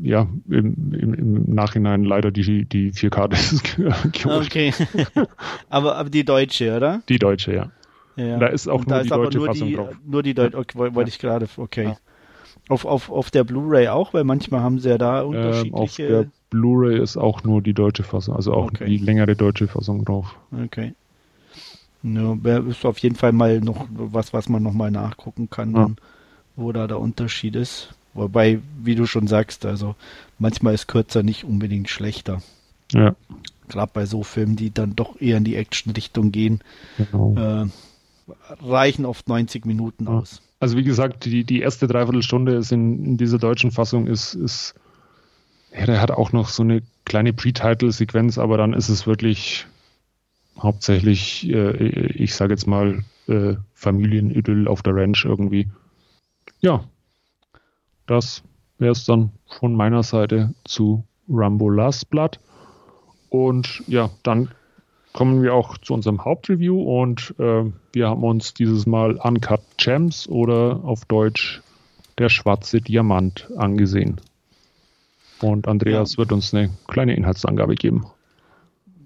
ja im, im, im, Nachhinein leider die, die 4K-Disc [laughs] geholt. Okay. [laughs] aber, aber die deutsche, oder? Die deutsche, ja. Ja. Da ist auch nur die deutsche nur Fassung die, drauf. Nur die deutsche, okay, wollte ich gerade, okay. Ja. Auf, auf, auf der Blu-ray auch, weil manchmal haben sie ja da unterschiedliche. Ähm, auf der Blu-ray ist auch nur die deutsche Fassung, also auch okay. die längere deutsche Fassung drauf. Okay. Ja, ist auf jeden Fall mal noch was, was man nochmal nachgucken kann, ja. wo da der Unterschied ist. Wobei, wie du schon sagst, also manchmal ist kürzer nicht unbedingt schlechter. Ja. Gerade bei so Filmen, die dann doch eher in die Action-Richtung gehen, genau. äh, reichen oft 90 Minuten aus. Also wie gesagt, die, die erste Dreiviertelstunde ist in, in dieser deutschen Fassung ist, ist ja, der hat auch noch so eine kleine Pre-Title-Sequenz, aber dann ist es wirklich hauptsächlich, äh, ich sage jetzt mal, äh, Familienidyll auf der Ranch irgendwie. Ja, das wäre es dann von meiner Seite zu Rambo Last Blood. Und ja, dann kommen wir auch zu unserem Hauptreview und äh, wir haben uns dieses Mal Uncut Gems oder auf Deutsch der schwarze Diamant angesehen. Und Andreas ja. wird uns eine kleine Inhaltsangabe geben.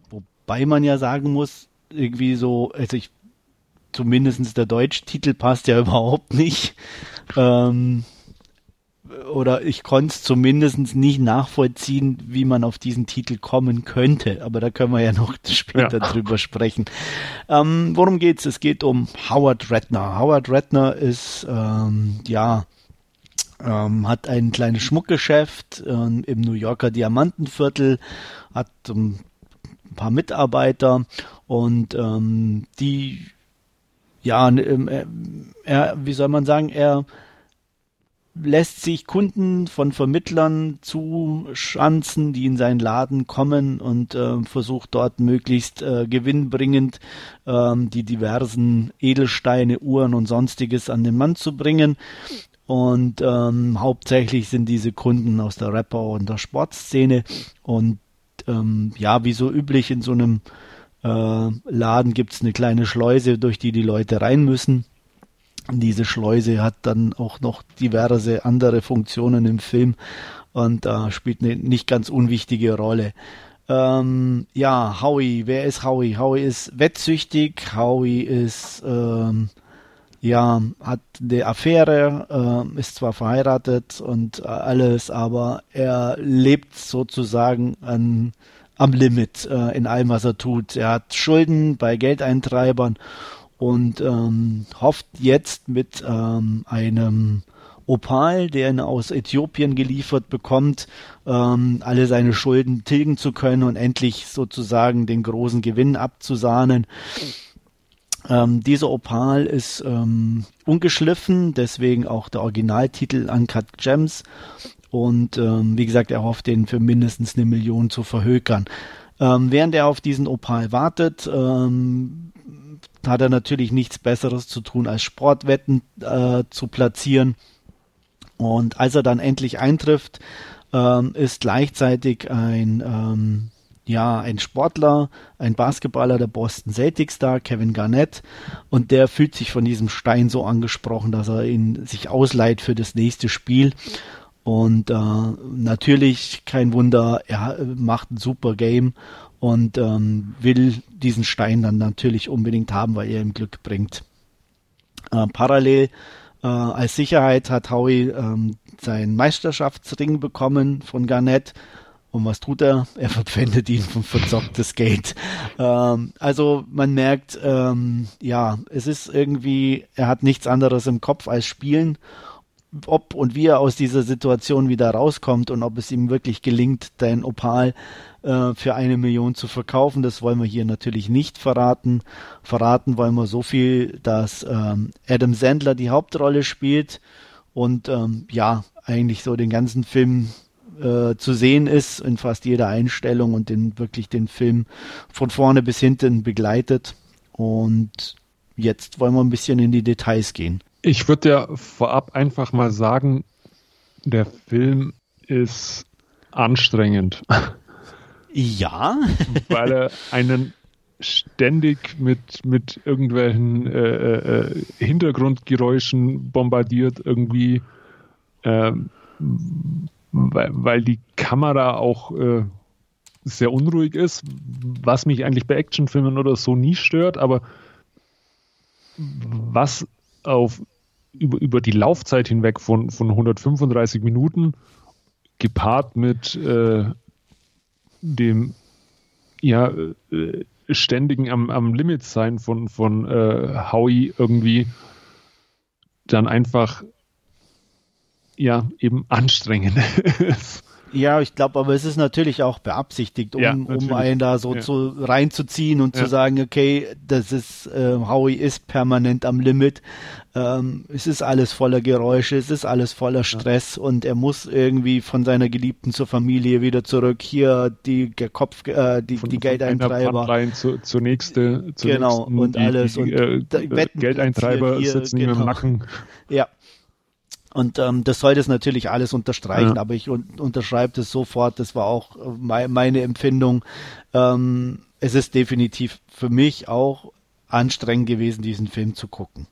Wobei man ja sagen muss, irgendwie so, also ich, zumindest der deutsche Titel passt ja [laughs] überhaupt nicht. Ähm, oder ich konnte es zumindest nicht nachvollziehen, wie man auf diesen Titel kommen könnte. Aber da können wir ja noch [laughs] später ja. drüber sprechen. Ähm, worum geht's? Es geht um Howard Redner. Howard Redner ist ähm, ja ähm, hat ein kleines Schmuckgeschäft ähm, im New Yorker Diamantenviertel, hat ähm, ein paar Mitarbeiter und ähm, die ja, ähm, er, wie soll man sagen, er lässt sich Kunden von Vermittlern zuschanzen, die in seinen Laden kommen und äh, versucht dort möglichst äh, gewinnbringend äh, die diversen Edelsteine, Uhren und sonstiges an den Mann zu bringen. Und ähm, hauptsächlich sind diese Kunden aus der Rapper- und der Sportszene. Und ähm, ja, wie so üblich in so einem äh, Laden gibt's eine kleine Schleuse, durch die die Leute rein müssen. Diese Schleuse hat dann auch noch diverse andere Funktionen im Film und äh, spielt eine nicht ganz unwichtige Rolle. Ähm, ja, Howie, wer ist Howie? Howie ist wettsüchtig, Howie ist, ähm, ja, hat eine Affäre, äh, ist zwar verheiratet und äh, alles, aber er lebt sozusagen an, am Limit äh, in allem, was er tut. Er hat Schulden bei Geldeintreibern und ähm, hofft jetzt mit ähm, einem Opal, der ihn aus Äthiopien geliefert bekommt, ähm, alle seine Schulden tilgen zu können und endlich sozusagen den großen Gewinn abzusahnen. Ähm, dieser Opal ist ähm, ungeschliffen, deswegen auch der Originaltitel Uncut Gems. Und ähm, wie gesagt, er hofft, den für mindestens eine Million zu verhökern. Ähm, während er auf diesen Opal wartet, ähm, hat er natürlich nichts Besseres zu tun, als Sportwetten äh, zu platzieren. Und als er dann endlich eintrifft, ähm, ist gleichzeitig ein ähm, ja, ein Sportler, ein Basketballer der Boston Celtics da, Kevin Garnett, und der fühlt sich von diesem Stein so angesprochen, dass er ihn sich ausleiht für das nächste Spiel. Und äh, natürlich kein Wunder, er macht ein super Game und ähm, will diesen Stein dann natürlich unbedingt haben, weil er ihm Glück bringt. Äh, parallel äh, als Sicherheit hat Howie ähm, seinen Meisterschaftsring bekommen von Garnett und was tut er? Er [laughs] verpfändet ihn vom verzocktes Geld. Ähm, also man merkt, ähm, ja, es ist irgendwie, er hat nichts anderes im Kopf als Spielen. Ob und wie er aus dieser Situation wieder rauskommt und ob es ihm wirklich gelingt, den Opal äh, für eine Million zu verkaufen, das wollen wir hier natürlich nicht verraten. Verraten wollen wir so viel, dass ähm, Adam Sandler die Hauptrolle spielt und ähm, ja, eigentlich so den ganzen Film äh, zu sehen ist in fast jeder Einstellung und den wirklich den Film von vorne bis hinten begleitet. Und jetzt wollen wir ein bisschen in die Details gehen. Ich würde ja vorab einfach mal sagen, der Film ist anstrengend. [laughs] Ja. [laughs] Weil er einen ständig mit, mit irgendwelchen äh, äh, Hintergrundgeräuschen bombardiert, irgendwie. Ähm, weil, weil die Kamera auch äh, sehr unruhig ist, was mich eigentlich bei Actionfilmen oder so nie stört, aber was auf über, über die Laufzeit hinweg von, von 135 Minuten gepaart mit äh, dem ja äh, ständigen am, am Limit sein von, von äh, Howie irgendwie dann einfach ja eben anstrengend [laughs] ist. Ja, ich glaube, aber es ist natürlich auch beabsichtigt, um, ja, um einen da so ja. zu, reinzuziehen und ja. zu sagen, okay, das ist, äh, Howie ist permanent am Limit. Ähm, es ist alles voller Geräusche, es ist alles voller Stress und er muss irgendwie von seiner Geliebten zur Familie wieder zurück. Hier die Kopf, äh, die, von, die Geldeintreiber. Zu, zur nächste, zur genau, nächsten, und die, alles. Die, und äh, Geldeintreiber hier, sitzen genau. im Nacken. Ja, und ähm, das soll das natürlich alles unterstreichen, ja. aber ich un unterschreibe das sofort. Das war auch äh, me meine Empfindung. Ähm, es ist definitiv für mich auch anstrengend gewesen, diesen Film zu gucken.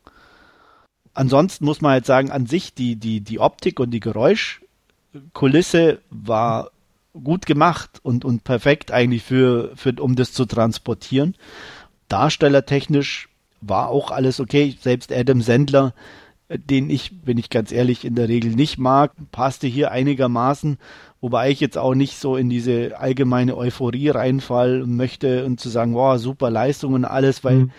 Ansonsten muss man halt sagen, an sich die, die, die Optik und die Geräuschkulisse war gut gemacht und, und perfekt eigentlich für, für, um das zu transportieren. Darstellertechnisch war auch alles okay. Selbst Adam Sandler den ich, wenn ich ganz ehrlich, in der Regel nicht mag, passte hier einigermaßen, wobei ich jetzt auch nicht so in diese allgemeine Euphorie reinfallen möchte und zu sagen, wow, super Leistung und alles, weil mhm.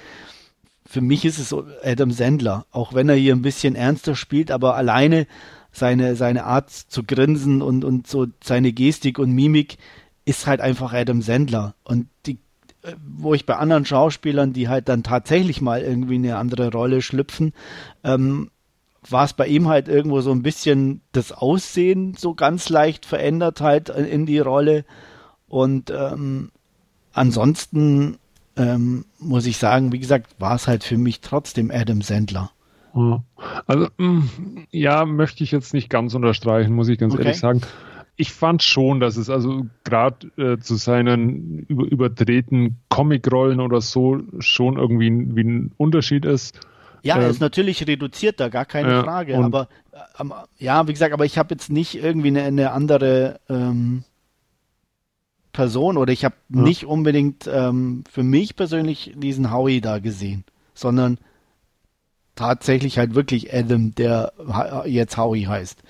für mich ist es so Adam Sandler, auch wenn er hier ein bisschen ernster spielt, aber alleine seine, seine Art zu grinsen und, und so seine Gestik und Mimik ist halt einfach Adam Sandler und die äh, wo ich bei anderen Schauspielern, die halt dann tatsächlich mal irgendwie eine andere Rolle schlüpfen, ähm, war es bei ihm halt irgendwo so ein bisschen das Aussehen so ganz leicht verändert halt in die Rolle. Und ähm, ansonsten ähm, muss ich sagen, wie gesagt, war es halt für mich trotzdem Adam Sandler. Also mm, ja, möchte ich jetzt nicht ganz unterstreichen, muss ich ganz okay. ehrlich sagen. Ich fand schon, dass es also gerade äh, zu seinen über, überdrehten Comicrollen oder so schon irgendwie wie ein Unterschied ist. Ja, er ist natürlich reduziert da, gar keine ja, Frage. Aber ähm, ja, wie gesagt, aber ich habe jetzt nicht irgendwie eine, eine andere ähm, Person oder ich habe ja. nicht unbedingt ähm, für mich persönlich diesen Howie da gesehen, sondern tatsächlich halt wirklich Adam, der jetzt Howie heißt.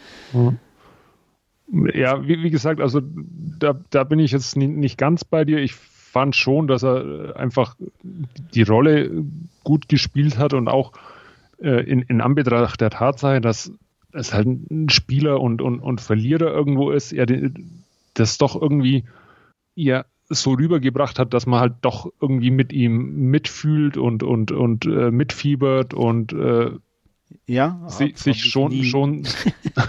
Ja, wie, wie gesagt, also da, da bin ich jetzt nicht ganz bei dir. Ich fand schon, dass er einfach die Rolle gut gespielt hat und auch äh, in, in Anbetracht der Tatsache, dass es halt ein Spieler und, und, und Verlierer irgendwo ist, er das doch irgendwie ja so rübergebracht hat, dass man halt doch irgendwie mit ihm mitfühlt und, und, und äh, mitfiebert und äh, ja, si sich schon, schon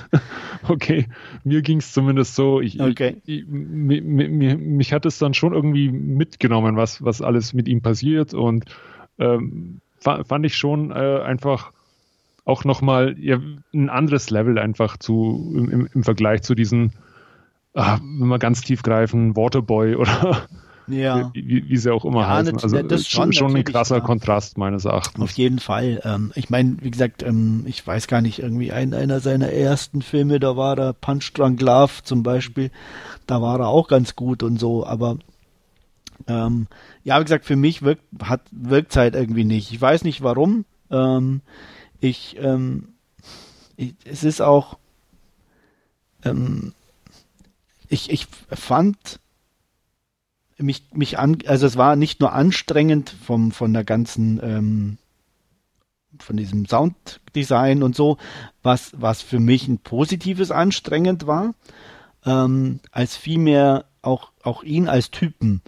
[laughs] okay, mir ging es zumindest so. Ich, okay. ich, ich, mich, mich hat es dann schon irgendwie mitgenommen, was, was alles mit ihm passiert und ähm, fand ich schon äh, einfach auch nochmal ja, ein anderes Level einfach zu im, im Vergleich zu diesen, ah, wenn wir ganz tief greifen, Waterboy oder ja. [laughs] wie, wie sie auch immer ja, heißen. Also das ist schon, schon ein krasser Kontrast meines Erachtens. Auf jeden Fall. Ähm, ich meine, wie gesagt, ähm, ich weiß gar nicht, irgendwie ein, einer seiner ersten Filme, da war der Punch Drunk Love zum Beispiel, da war er auch ganz gut und so, aber ähm, ja, wie gesagt, für mich wirkt hat wirkt halt irgendwie nicht. Ich weiß nicht warum. Ähm, ich, ähm, ich, es ist auch ähm, ich, ich fand mich, mich an, also es war nicht nur anstrengend vom, von der ganzen, ähm, von diesem Sounddesign und so, was, was für mich ein positives anstrengend war, ähm, als vielmehr auch, auch ihn als Typen.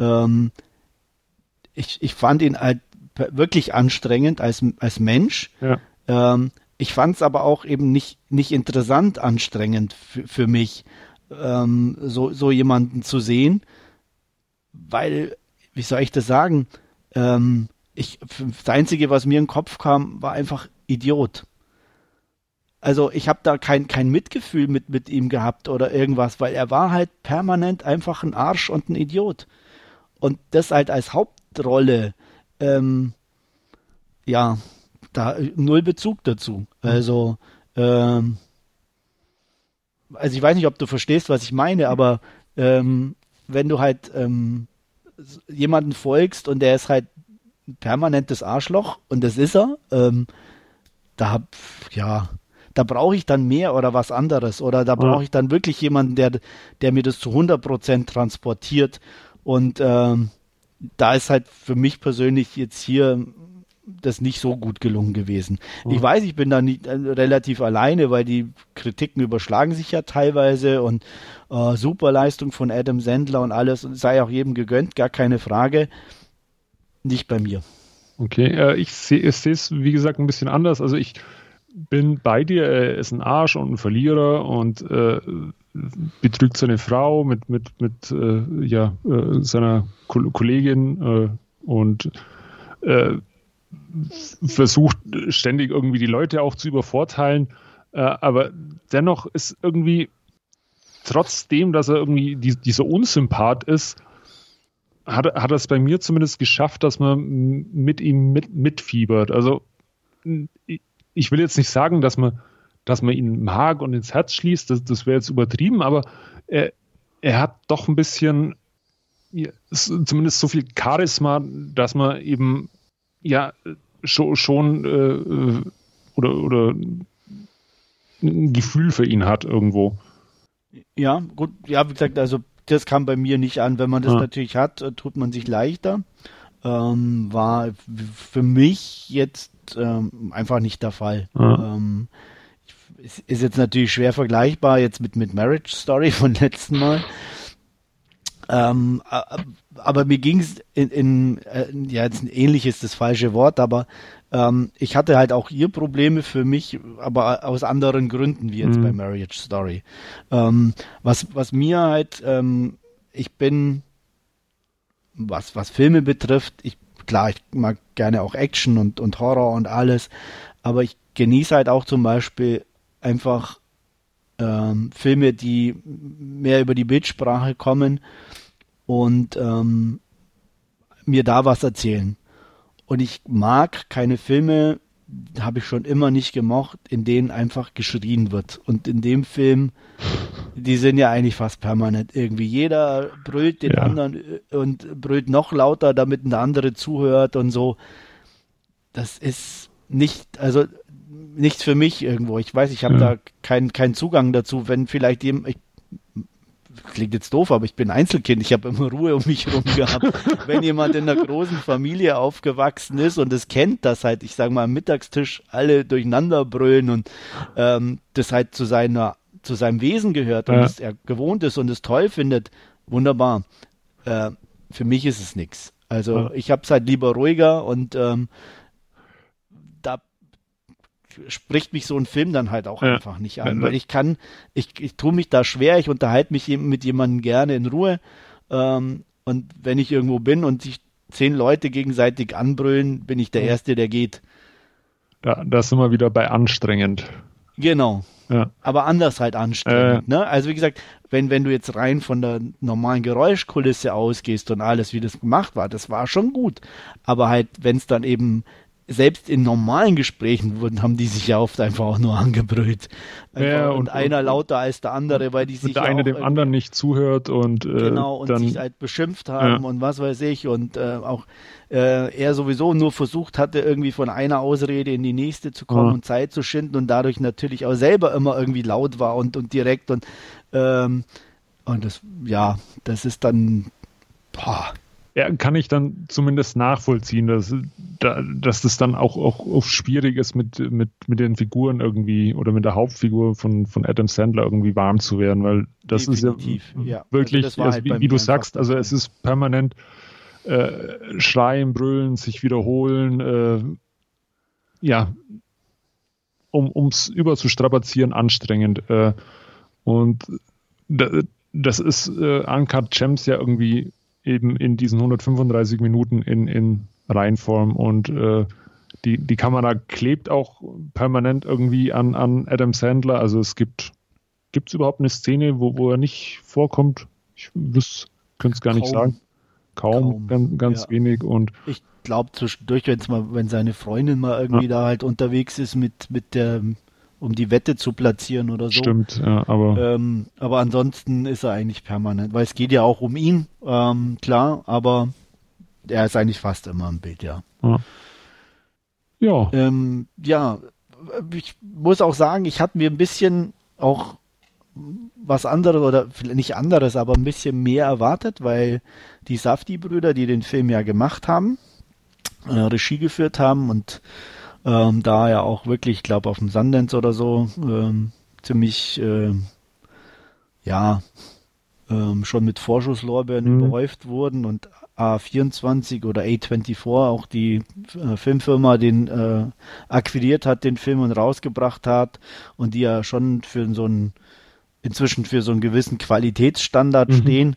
Ähm, ich, ich fand ihn halt wirklich anstrengend als, als Mensch. Ja. Ähm, ich fand es aber auch eben nicht, nicht interessant anstrengend für, für mich, ähm, so, so jemanden zu sehen weil, wie soll ich das sagen? Ähm, ich, das Einzige, was mir in den Kopf kam, war einfach Idiot. Also ich habe da kein, kein Mitgefühl mit, mit ihm gehabt oder irgendwas, weil er war halt permanent einfach ein Arsch und ein Idiot. Und das halt als Hauptrolle, ähm, ja, da null Bezug dazu. Also, ähm, also ich weiß nicht, ob du verstehst, was ich meine, aber ähm, wenn du halt ähm, jemanden folgst und der ist halt ein permanentes Arschloch und das ist er, ähm, da ja, da brauche ich dann mehr oder was anderes oder da brauche ich dann wirklich jemanden, der, der mir das zu 100% transportiert und ähm, da ist halt für mich persönlich jetzt hier das nicht so gut gelungen gewesen. Mhm. Ich weiß, ich bin da nicht, äh, relativ alleine, weil die Kritiken überschlagen sich ja teilweise und äh, Superleistung von Adam Sandler und alles sei auch jedem gegönnt, gar keine Frage. Nicht bei mir. Okay, äh, ich sehe es, wie gesagt, ein bisschen anders. Also ich bin bei dir, er ist ein Arsch und ein Verlierer und äh, betrügt seine Frau mit, mit, mit äh, ja, äh, seiner Ko Kollegin äh, und äh, versucht ständig irgendwie die Leute auch zu übervorteilen. Äh, aber dennoch ist irgendwie, trotzdem, dass er irgendwie die, dieser Unsympath ist, hat, hat er es bei mir zumindest geschafft, dass man mit ihm mit, mitfiebert. Also ich will jetzt nicht sagen, dass man, dass man ihn mag und ins Herz schließt, das, das wäre jetzt übertrieben, aber er, er hat doch ein bisschen, ja, zumindest so viel Charisma, dass man eben ja schon, schon äh, oder, oder ein Gefühl für ihn hat irgendwo. Ja, gut, ja, wie gesagt, also das kam bei mir nicht an. Wenn man das ja. natürlich hat, äh, tut man sich leichter. Ähm, war für mich jetzt ähm, einfach nicht der Fall. Ja. Ähm, ist jetzt natürlich schwer vergleichbar jetzt mit, mit Marriage Story [laughs] von letzten Mal. Ähm, aber mir ging es in, in äh, ja, jetzt ein ähnliches das falsche Wort, aber ähm, ich hatte halt auch hier Probleme für mich, aber aus anderen Gründen, wie jetzt mhm. bei Marriage Story. Ähm, was, was mir halt, ähm, ich bin, was, was Filme betrifft, ich, klar, ich mag gerne auch Action und, und Horror und alles, aber ich genieße halt auch zum Beispiel einfach ähm, Filme, die mehr über die Bildsprache kommen und ähm, mir da was erzählen. Und ich mag keine Filme, habe ich schon immer nicht gemocht, in denen einfach geschrien wird. Und in dem Film, die sind ja eigentlich fast permanent irgendwie. Jeder brüllt den ja. anderen äh, und brüllt noch lauter, damit ein andere zuhört und so. Das ist nicht, also nichts für mich irgendwo. Ich weiß, ich habe ja. da keinen keinen Zugang dazu. Wenn vielleicht jemand, ich klingt jetzt doof, aber ich bin Einzelkind, ich habe immer Ruhe um mich herum gehabt. [laughs] Wenn jemand in einer großen Familie aufgewachsen ist und es kennt, dass halt, ich sage mal, am Mittagstisch alle durcheinander brüllen und ähm, das halt zu seiner, zu seinem Wesen gehört und ja. es er gewohnt ist und es toll findet, wunderbar. Äh, für mich ist es nichts. Also ja. ich habe es halt lieber ruhiger und ähm, spricht mich so ein Film dann halt auch ja. einfach nicht an, weil ich kann, ich, ich tue mich da schwer, ich unterhalte mich mit jemandem gerne in Ruhe ähm, und wenn ich irgendwo bin und sich zehn Leute gegenseitig anbrüllen, bin ich der Erste, der geht. Da, da sind wir wieder bei anstrengend. Genau, ja. aber anders halt anstrengend. Äh. Ne? Also wie gesagt, wenn, wenn du jetzt rein von der normalen Geräuschkulisse ausgehst und alles, wie das gemacht war, das war schon gut. Aber halt, wenn es dann eben selbst in normalen Gesprächen wurden, haben die sich ja oft einfach auch nur angebrüllt. ja, und, und, einer lauter als der andere, weil die sich. Und der eine dem anderen nicht zuhört und. Äh, genau, und dann, sich halt beschimpft haben ja. und was weiß ich und äh, auch äh, er sowieso nur versucht hatte, irgendwie von einer Ausrede in die nächste zu kommen ja. und Zeit zu schinden und dadurch natürlich auch selber immer irgendwie laut war und, und direkt und, ähm, und das, ja, das ist dann, boah, ja, kann ich dann zumindest nachvollziehen, dass, dass das dann auch, auch, auch schwierig ist, mit, mit, mit den Figuren irgendwie oder mit der Hauptfigur von, von Adam Sandler irgendwie warm zu werden, weil das Definitiv, ist ja, ja. wirklich, also also, halt wie, wie du sagst, also es ist permanent äh, schreien, brüllen, sich wiederholen, äh, ja, um es überzustrapazieren, anstrengend. Äh, und das ist äh, Uncut Gems ja irgendwie eben in diesen 135 Minuten in, in Reihenform und äh, die, die Kamera klebt auch permanent irgendwie an, an Adam Sandler. Also es gibt gibt es überhaupt eine Szene, wo, wo er nicht vorkommt? Ich könnte es gar Kaum. nicht sagen. Kaum, Kaum. ganz, ganz ja. wenig und ich glaube zwischendurch, wenn's mal, wenn seine Freundin mal irgendwie ja. da halt unterwegs ist mit, mit der um die Wette zu platzieren oder so. Stimmt, ja, aber. Ähm, aber ansonsten ist er eigentlich permanent, weil es geht ja auch um ihn, ähm, klar, aber er ist eigentlich fast immer im Bild, ja. Ja. Ja, ähm, ja ich muss auch sagen, ich hatte mir ein bisschen auch was anderes oder nicht anderes, aber ein bisschen mehr erwartet, weil die Safti-Brüder, die den Film ja gemacht haben, äh, Regie geführt haben und ähm, da ja auch wirklich, ich glaube auf dem Sundance oder so, ähm, ziemlich, äh, ja, ähm, schon mit Vorschusslorbeeren mhm. überhäuft wurden und A24 oder A24, auch die äh, Filmfirma, den äh, akquiriert hat, den Film und rausgebracht hat und die ja schon für so einen, inzwischen für so einen gewissen Qualitätsstandard mhm. stehen,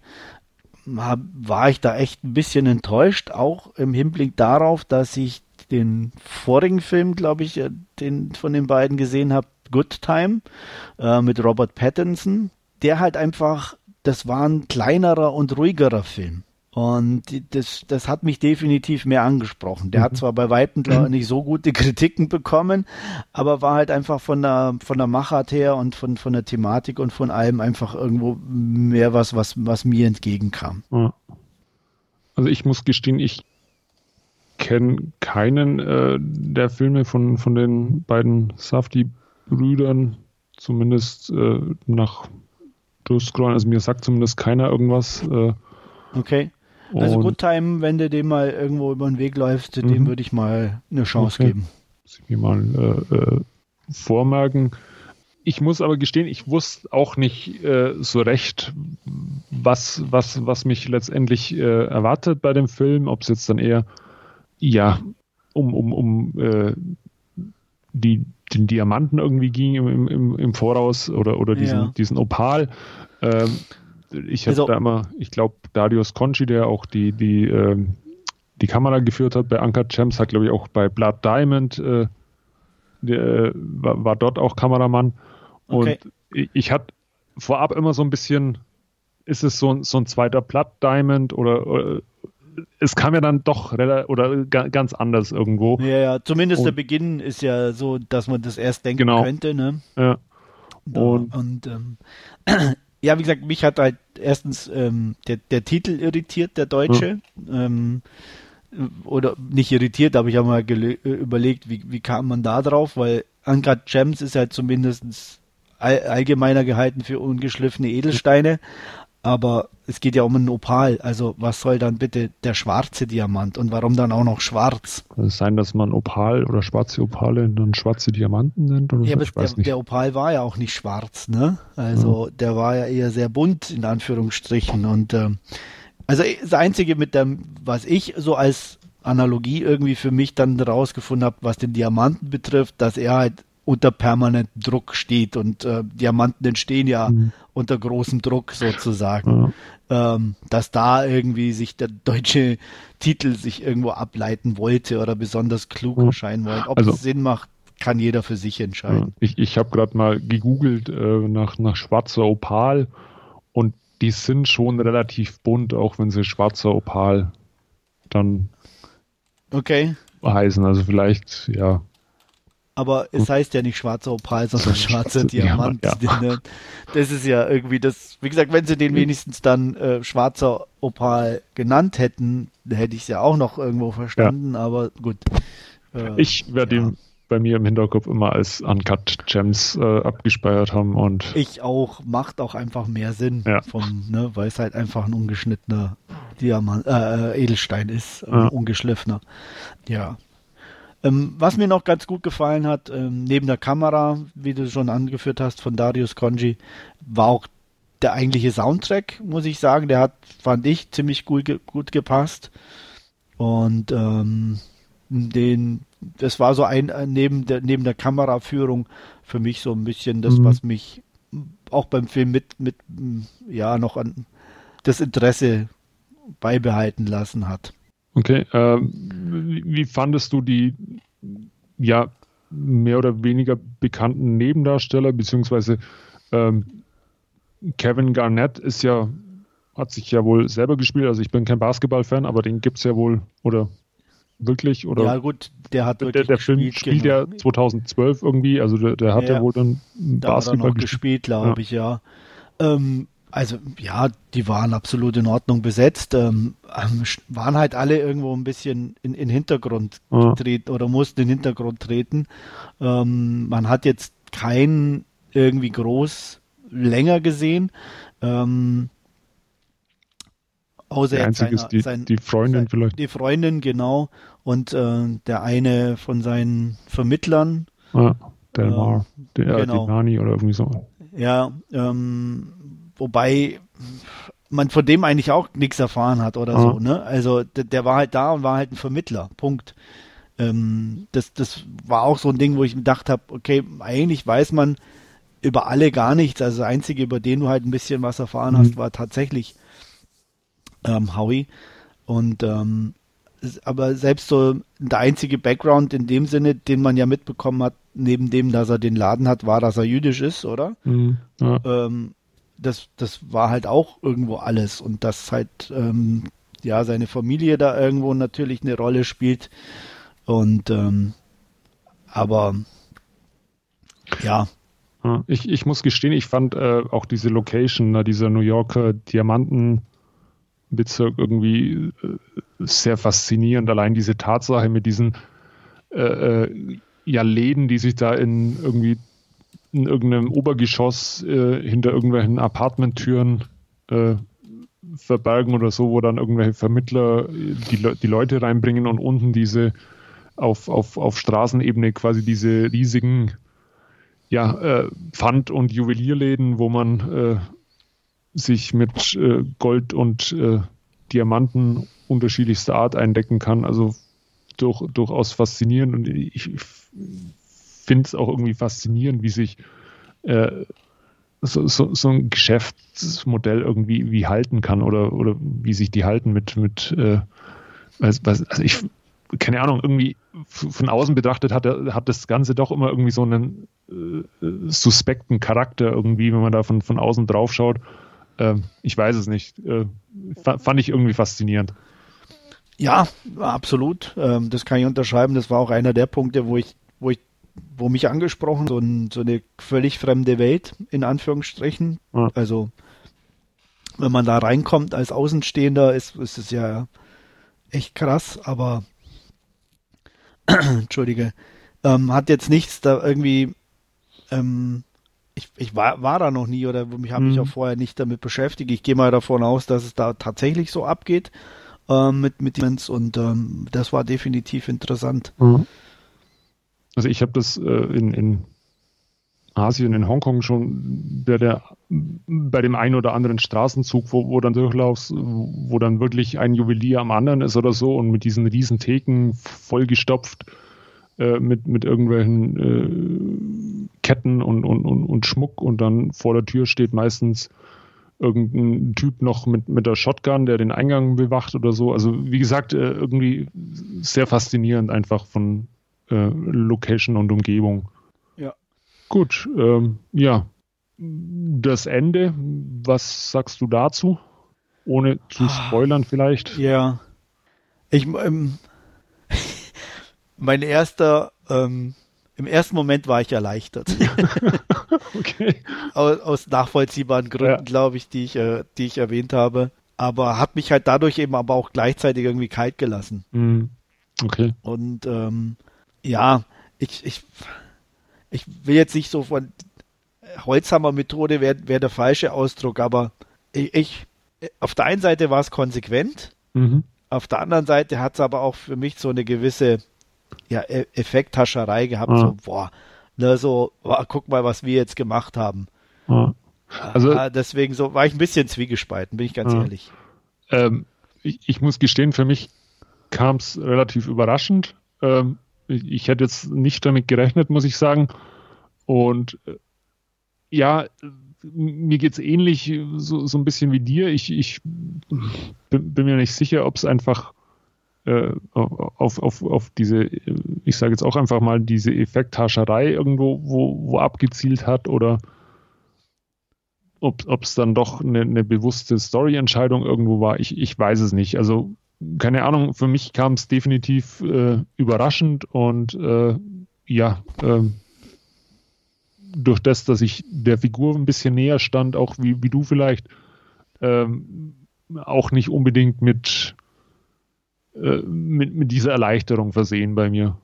war ich da echt ein bisschen enttäuscht, auch im Hinblick darauf, dass ich den vorigen Film, glaube ich, äh, den von den beiden gesehen habe, Good Time, äh, mit Robert Pattinson, der halt einfach, das war ein kleinerer und ruhigerer Film. Und das, das hat mich definitiv mehr angesprochen. Der mhm. hat zwar bei Weitem mhm. nicht so gute [laughs] Kritiken bekommen, aber war halt einfach von der, von der Machart her und von, von der Thematik und von allem einfach irgendwo mehr was, was, was mir entgegenkam. Also ich muss gestehen, ich kenne keinen äh, der Filme von, von den beiden Safdie-Brüdern, zumindest äh, nach Durchscrollen. Also mir sagt zumindest keiner irgendwas. Äh, okay. Also Good Time, wenn du dem mal irgendwo über den Weg läufst, dem mhm. würde ich mal eine Chance okay. geben. Muss ich mir mal äh, äh, vormerken. Ich muss aber gestehen, ich wusste auch nicht äh, so recht, was, was, was mich letztendlich äh, erwartet bei dem Film, ob es jetzt dann eher ja, um, um, um äh, die, den Diamanten irgendwie ging im, im, im Voraus oder, oder diesen, ja. diesen Opal. Ähm, ich habe also, da immer, ich glaube, Darius Conchi, der auch die, die, ähm, die Kamera geführt hat bei Anker Champs, hat, glaube ich, auch bei Blood Diamond, äh, der, war, war, dort auch Kameramann. Und ich, ich hatte vorab immer so ein bisschen, ist es so, so ein zweiter Blood Diamond oder, oder es kam ja dann doch oder ganz anders irgendwo. Ja, ja, zumindest und, der Beginn ist ja so, dass man das erst denken genau. könnte, ne? Ja. Und, und ähm, [clears throat] ja, wie gesagt, mich hat halt erstens ähm, der, der Titel irritiert, der deutsche. Ja. Ähm, oder nicht irritiert, aber ich habe mal überlegt, wie, wie kam man da drauf, weil Uncut Gems ist halt zumindest all allgemeiner gehalten für ungeschliffene Edelsteine, aber es geht ja um einen Opal. Also was soll dann bitte der schwarze Diamant und warum dann auch noch schwarz? Kann es sein, dass man Opal oder schwarze Opale dann schwarze Diamanten nennt? Oder ja, so? aber der, der, Opal war ja auch nicht schwarz, ne? Also ja. der war ja eher sehr bunt in Anführungsstrichen und äh, also das einzige mit dem, was ich so als Analogie irgendwie für mich dann rausgefunden habe, was den Diamanten betrifft, dass er halt unter permanentem Druck steht und äh, Diamanten entstehen ja mhm. Unter großem Druck sozusagen. Ja. Ähm, dass da irgendwie sich der deutsche Titel sich irgendwo ableiten wollte oder besonders klug erscheinen wollte. Ob also, es Sinn macht, kann jeder für sich entscheiden. Ich ich habe gerade mal gegoogelt äh, nach, nach schwarzer Opal und die sind schon relativ bunt, auch wenn sie schwarzer Opal dann okay. heißen. Also vielleicht, ja. Aber es heißt ja nicht schwarzer Opal, sondern [laughs] schwarzer Diamant. Ja, ja. [laughs] Das ist ja irgendwie das, wie gesagt, wenn sie den wenigstens dann äh, schwarzer Opal genannt hätten, hätte ich es ja auch noch irgendwo verstanden, ja. aber gut. Äh, ich werde ihn bei mir im Hinterkopf immer als Uncut Gems äh, abgespeichert haben und ich auch. Macht auch einfach mehr Sinn vom ne, weil es halt einfach ein ungeschnittener Diamant äh, Edelstein ist ungeschliffener. Ja ähm, was mir noch ganz gut gefallen hat ähm, neben der Kamera wie du schon angeführt hast von Darius Conji war auch der eigentliche Soundtrack muss ich sagen der hat fand ich ziemlich gut, gut gepasst und ähm, den das war so ein äh, neben der neben der Kameraführung für mich so ein bisschen das, mhm. was mich auch beim Film mit mit ja noch an das Interesse beibehalten lassen hat. Okay, äh, wie fandest du die ja mehr oder weniger bekannten Nebendarsteller beziehungsweise ähm, Kevin Garnett ist ja hat sich ja wohl selber gespielt. Also ich bin kein Basketball-Fan, aber den gibt es ja wohl oder wirklich? Oder ja, gut, der hat wirklich Der, der Film spielt genau. ja 2012 irgendwie, also der, der hat ja, ja wohl dann Basketball noch gespielt, glaube ja. ich, ja. Ähm, also ja, die waren absolut in Ordnung besetzt, ähm, ähm waren halt alle irgendwo ein bisschen in den Hintergrund ja. getreten oder mussten in den Hintergrund treten. Ähm, man hat jetzt keinen irgendwie groß länger gesehen. Ähm, Außer der einzige ist die, sein, die Freundin sein, vielleicht. Die Freundin, genau. Und äh, der eine von seinen Vermittlern. Ah, der äh, der genau. Nani oder irgendwie so. Ja, ähm, wobei man von dem eigentlich auch nichts erfahren hat oder ah. so, ne? Also der, der, war halt da und war halt ein Vermittler. Punkt. Ähm, das, das war auch so ein Ding, wo ich gedacht habe, okay, eigentlich weiß man über alle gar nichts. Also der einzige, über den du halt ein bisschen was erfahren mhm. hast, war tatsächlich ähm, Howie. Und ähm, aber selbst so der einzige Background in dem Sinne, den man ja mitbekommen hat, neben dem, dass er den Laden hat, war, dass er jüdisch ist, oder? Mhm, ja. ähm, das, das war halt auch irgendwo alles und dass halt ähm, ja seine Familie da irgendwo natürlich eine Rolle spielt und ähm, aber ja. Ich, ich muss gestehen, ich fand äh, auch diese Location, na, dieser New Yorker Diamanten Bezirk irgendwie äh, sehr faszinierend. Allein diese Tatsache mit diesen äh, äh, ja, Läden, die sich da in irgendwie in irgendeinem Obergeschoss äh, hinter irgendwelchen Apartmenttüren äh, verbergen oder so, wo dann irgendwelche Vermittler die, Le die Leute reinbringen und unten diese auf, auf, auf Straßenebene quasi diese riesigen ja, äh, Pfand- und Juwelierläden, wo man äh, sich mit äh, Gold und äh, Diamanten unterschiedlichster Art eindecken kann. Also durch, durchaus faszinierend und ich finde es auch irgendwie faszinierend, wie sich äh, so, so, so, ein Geschäftsmodell irgendwie wie halten kann oder, oder wie sich die halten mit, mit äh, was, also ich, keine Ahnung, irgendwie von außen betrachtet hat, hat das Ganze doch immer irgendwie so einen äh, suspekten Charakter irgendwie, wenn man da von, von außen drauf schaut. Ähm, ich weiß es nicht. Äh, fand ich irgendwie faszinierend. Ja, absolut. Ähm, das kann ich unterschreiben. Das war auch einer der Punkte, wo ich, wo ich, wo mich angesprochen, so, ein, so eine völlig fremde Welt, in Anführungsstrichen. Ja. Also, wenn man da reinkommt als Außenstehender, ist, ist es ja echt krass, aber [clears throat] Entschuldige, ähm, hat jetzt nichts da irgendwie ähm, ich, ich war, war da noch nie oder mich habe mich mhm. auch vorher nicht damit beschäftigt. Ich gehe mal davon aus, dass es da tatsächlich so abgeht äh, mit mit Demons und ähm, das war definitiv interessant. Mhm. Also ich habe das äh, in, in Asien, in Hongkong schon bei, der, bei dem einen oder anderen Straßenzug, wo, wo dann durchlaufst, wo dann wirklich ein Juwelier am anderen ist oder so und mit diesen riesen Theken vollgestopft äh, mit, mit irgendwelchen äh, Ketten und, und, und, und Schmuck und dann vor der Tür steht meistens irgendein Typ noch mit, mit der Shotgun, der den Eingang bewacht oder so. Also wie gesagt, äh, irgendwie sehr faszinierend einfach von äh, Location und Umgebung. Ja. Gut, ähm, ja. Das Ende, was sagst du dazu? Ohne zu ah. spoilern vielleicht. Ja. Ich, ähm, mein erster, ähm, im ersten Moment war ich erleichtert. [laughs] okay. aus, aus, nachvollziehbaren Gründen, ja. glaube ich, die ich, äh, die ich erwähnt habe. Aber hat mich halt dadurch eben aber auch gleichzeitig irgendwie kalt gelassen. Mhm. Okay. Und ähm, ja, ich, ich, ich will jetzt nicht so von Holzhammer-Methode wäre wär der falsche Ausdruck, aber ich, ich auf der einen Seite war es konsequent, mhm. auf der anderen Seite hat es aber auch für mich so eine gewisse ja, e Effekthascherei gehabt, ja. so, boah, ne, so, boah, guck mal, was wir jetzt gemacht haben. Ja. Also, ah, deswegen so war ich ein bisschen zwiegespalten, bin ich ganz ehrlich. Ähm, ich, ich, muss gestehen, für mich kam es relativ überraschend. Ähm, ich, hätte jetzt nicht damit gerechnet, muss ich sagen. Und äh, ja, mir geht es ähnlich, so, so ein bisschen wie dir. Ich, ich bin, bin mir nicht sicher, ob es einfach äh, auf, auf, auf diese, ich sage jetzt auch einfach mal, diese Effekthascherei irgendwo wo, wo abgezielt hat oder ob es dann doch eine, eine bewusste Story-Entscheidung irgendwo war. Ich, ich weiß es nicht. Also keine Ahnung, für mich kam es definitiv äh, überraschend und äh, ja, äh, durch das, dass ich der Figur ein bisschen näher stand, auch wie, wie du vielleicht, ähm, auch nicht unbedingt mit, äh, mit, mit dieser Erleichterung versehen bei mir.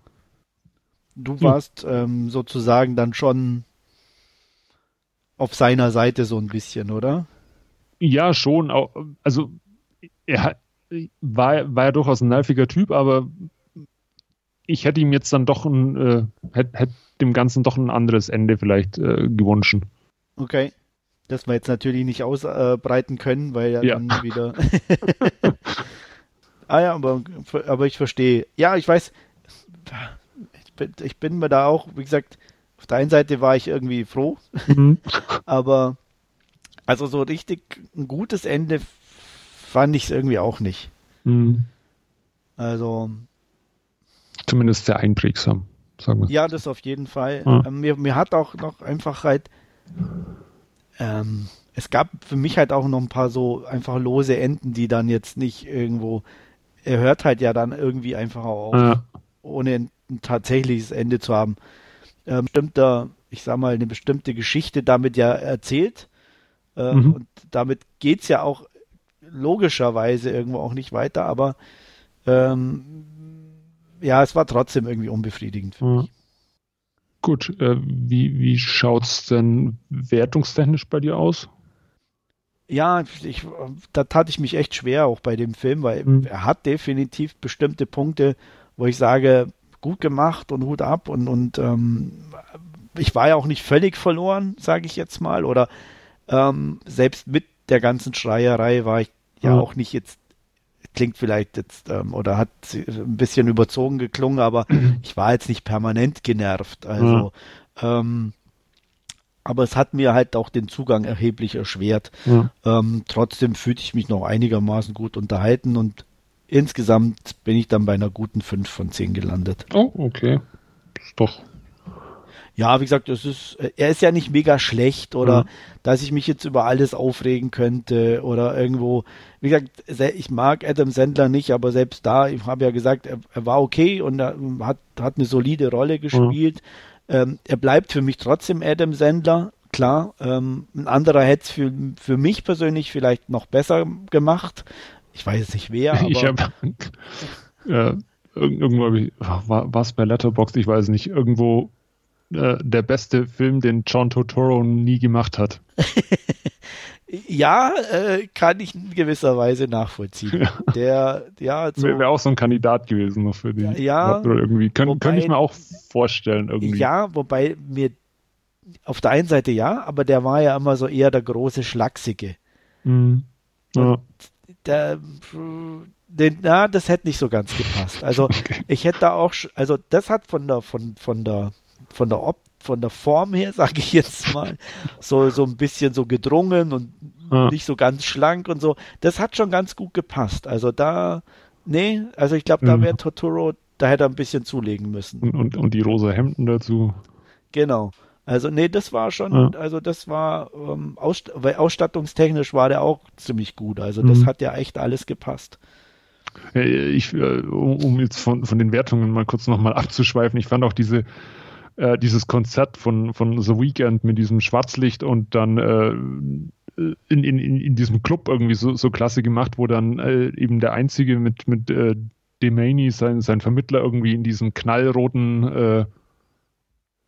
Du warst hm. ähm, sozusagen dann schon auf seiner Seite so ein bisschen, oder? Ja, schon. Also er war, war ja durchaus ein nerviger Typ, aber ich hätte ihm jetzt dann doch ein, äh, hätte, hätte dem Ganzen doch ein anderes Ende vielleicht äh, gewünscht. Okay. Das wir jetzt natürlich nicht ausbreiten können, weil ja, ja. dann wieder. [laughs] ah ja, aber, aber ich verstehe. Ja, ich weiß, ich bin, ich bin mir da auch, wie gesagt, auf der einen Seite war ich irgendwie froh, mhm. [laughs] aber also so richtig ein gutes Ende fand ich es irgendwie auch nicht. Mhm. Also. Zumindest sehr einprägsam sagen wir. Ja, das auf jeden Fall. Ja. Ähm, mir, mir hat auch noch einfach halt, ähm, es gab für mich halt auch noch ein paar so einfach lose Enden, die dann jetzt nicht irgendwo, er hört halt ja dann irgendwie einfach auf, ja. ohne ein, tatsächliches Ende zu haben. Ähm, bestimmter, ich sag mal, eine bestimmte Geschichte damit ja erzählt. Äh, mhm. Und damit geht's ja auch logischerweise irgendwo auch nicht weiter, aber ähm, ja, es war trotzdem irgendwie unbefriedigend für mich. Gut, äh, wie, wie schaut es denn wertungstechnisch bei dir aus? Ja, ich, da tat ich mich echt schwer auch bei dem Film, weil mhm. er hat definitiv bestimmte Punkte, wo ich sage, gut gemacht und Hut ab und, und ähm, ich war ja auch nicht völlig verloren, sage ich jetzt mal, oder ähm, selbst mit der ganzen Schreierei war ich ja mhm. auch nicht jetzt klingt vielleicht jetzt ähm, oder hat ein bisschen überzogen geklungen, aber [clears throat] ich war jetzt nicht permanent genervt. Also, ja. ähm, aber es hat mir halt auch den Zugang erheblich erschwert. Ja. Ähm, trotzdem fühlte ich mich noch einigermaßen gut unterhalten und insgesamt bin ich dann bei einer guten 5 von 10 gelandet. Oh, okay. Ist doch ja, wie gesagt, es ist, er ist ja nicht mega schlecht oder mhm. dass ich mich jetzt über alles aufregen könnte oder irgendwo, wie gesagt, ich mag Adam Sandler nicht, aber selbst da, ich habe ja gesagt, er, er, war okay und er hat, hat eine solide Rolle gespielt. Mhm. Ähm, er bleibt für mich trotzdem Adam Sandler, klar. Ähm, ein anderer hätte es für, für mich persönlich vielleicht noch besser gemacht. Ich weiß nicht wer, [laughs] aber. [laughs] Ich habe äh, irgendwo war es bei Letterboxd, ich weiß nicht, irgendwo äh, der beste Film, den John Totoro nie gemacht hat. [laughs] ja, äh, kann ich in gewisser Weise nachvollziehen. Ja. Der, ja, so, wäre auch so ein Kandidat gewesen noch für den. Ja, irgendwie könnte könnt ich mir auch vorstellen irgendwie. Ja, wobei mir auf der einen Seite ja, aber der war ja immer so eher der große Schlachsige. Mhm. Ja. Der, den, na, das hätte nicht so ganz gepasst. Also [laughs] okay. ich hätte da auch, also das hat von der, von, von der von der Op von der Form her, [laughs] sage ich jetzt mal, so, so ein bisschen so gedrungen und ja. nicht so ganz schlank und so. Das hat schon ganz gut gepasst. Also da, nee, also ich glaube, da wäre Totoro da hätte er ein bisschen zulegen müssen. Und, und, und die rosa Hemden dazu. Genau. Also nee, das war schon, ja. also das war, ähm, Ausst weil ausstattungstechnisch war der auch ziemlich gut. Also das mhm. hat ja echt alles gepasst. Ich, äh, um jetzt von, von den Wertungen mal kurz nochmal abzuschweifen, ich fand auch diese, äh, dieses Konzert von, von The Weeknd mit diesem Schwarzlicht und dann äh, in, in, in diesem Club irgendwie so, so klasse gemacht, wo dann äh, eben der Einzige mit, mit äh, Demaney, sein, sein Vermittler, irgendwie in diesem knallroten äh,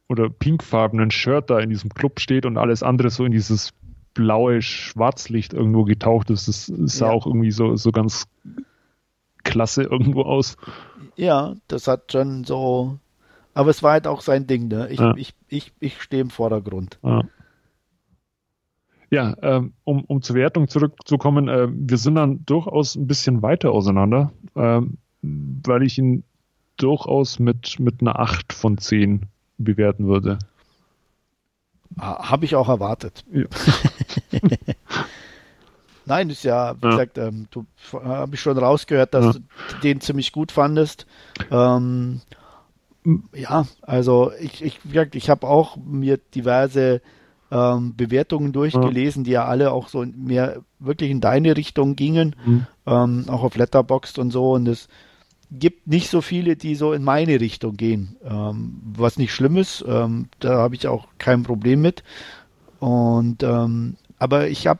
oder pinkfarbenen Shirt da in diesem Club steht und alles andere so in dieses blaue Schwarzlicht irgendwo getaucht ist. Das sah ja. auch irgendwie so, so ganz klasse irgendwo aus. Ja, das hat schon so. Aber es war halt auch sein Ding, ne? Ich, ja. ich, ich, ich stehe im Vordergrund. Ja. Ja, ähm, um, um zur Wertung zurückzukommen, äh, wir sind dann durchaus ein bisschen weiter auseinander, ähm, weil ich ihn durchaus mit, mit einer 8 von 10 bewerten würde. Habe ich auch erwartet. Ja. [laughs] Nein, ist ja, wie ja. gesagt, ähm, du habe ich schon rausgehört, dass ja. du den ziemlich gut fandest. Ähm, ja, also ich, ich, ich habe auch mir diverse ähm, Bewertungen durchgelesen, ja. die ja alle auch so mehr wirklich in deine Richtung gingen, mhm. ähm, auch auf Letterboxd und so. Und es gibt nicht so viele, die so in meine Richtung gehen, ähm, was nicht schlimm ist. Ähm, da habe ich auch kein Problem mit. Und ähm, aber ich habe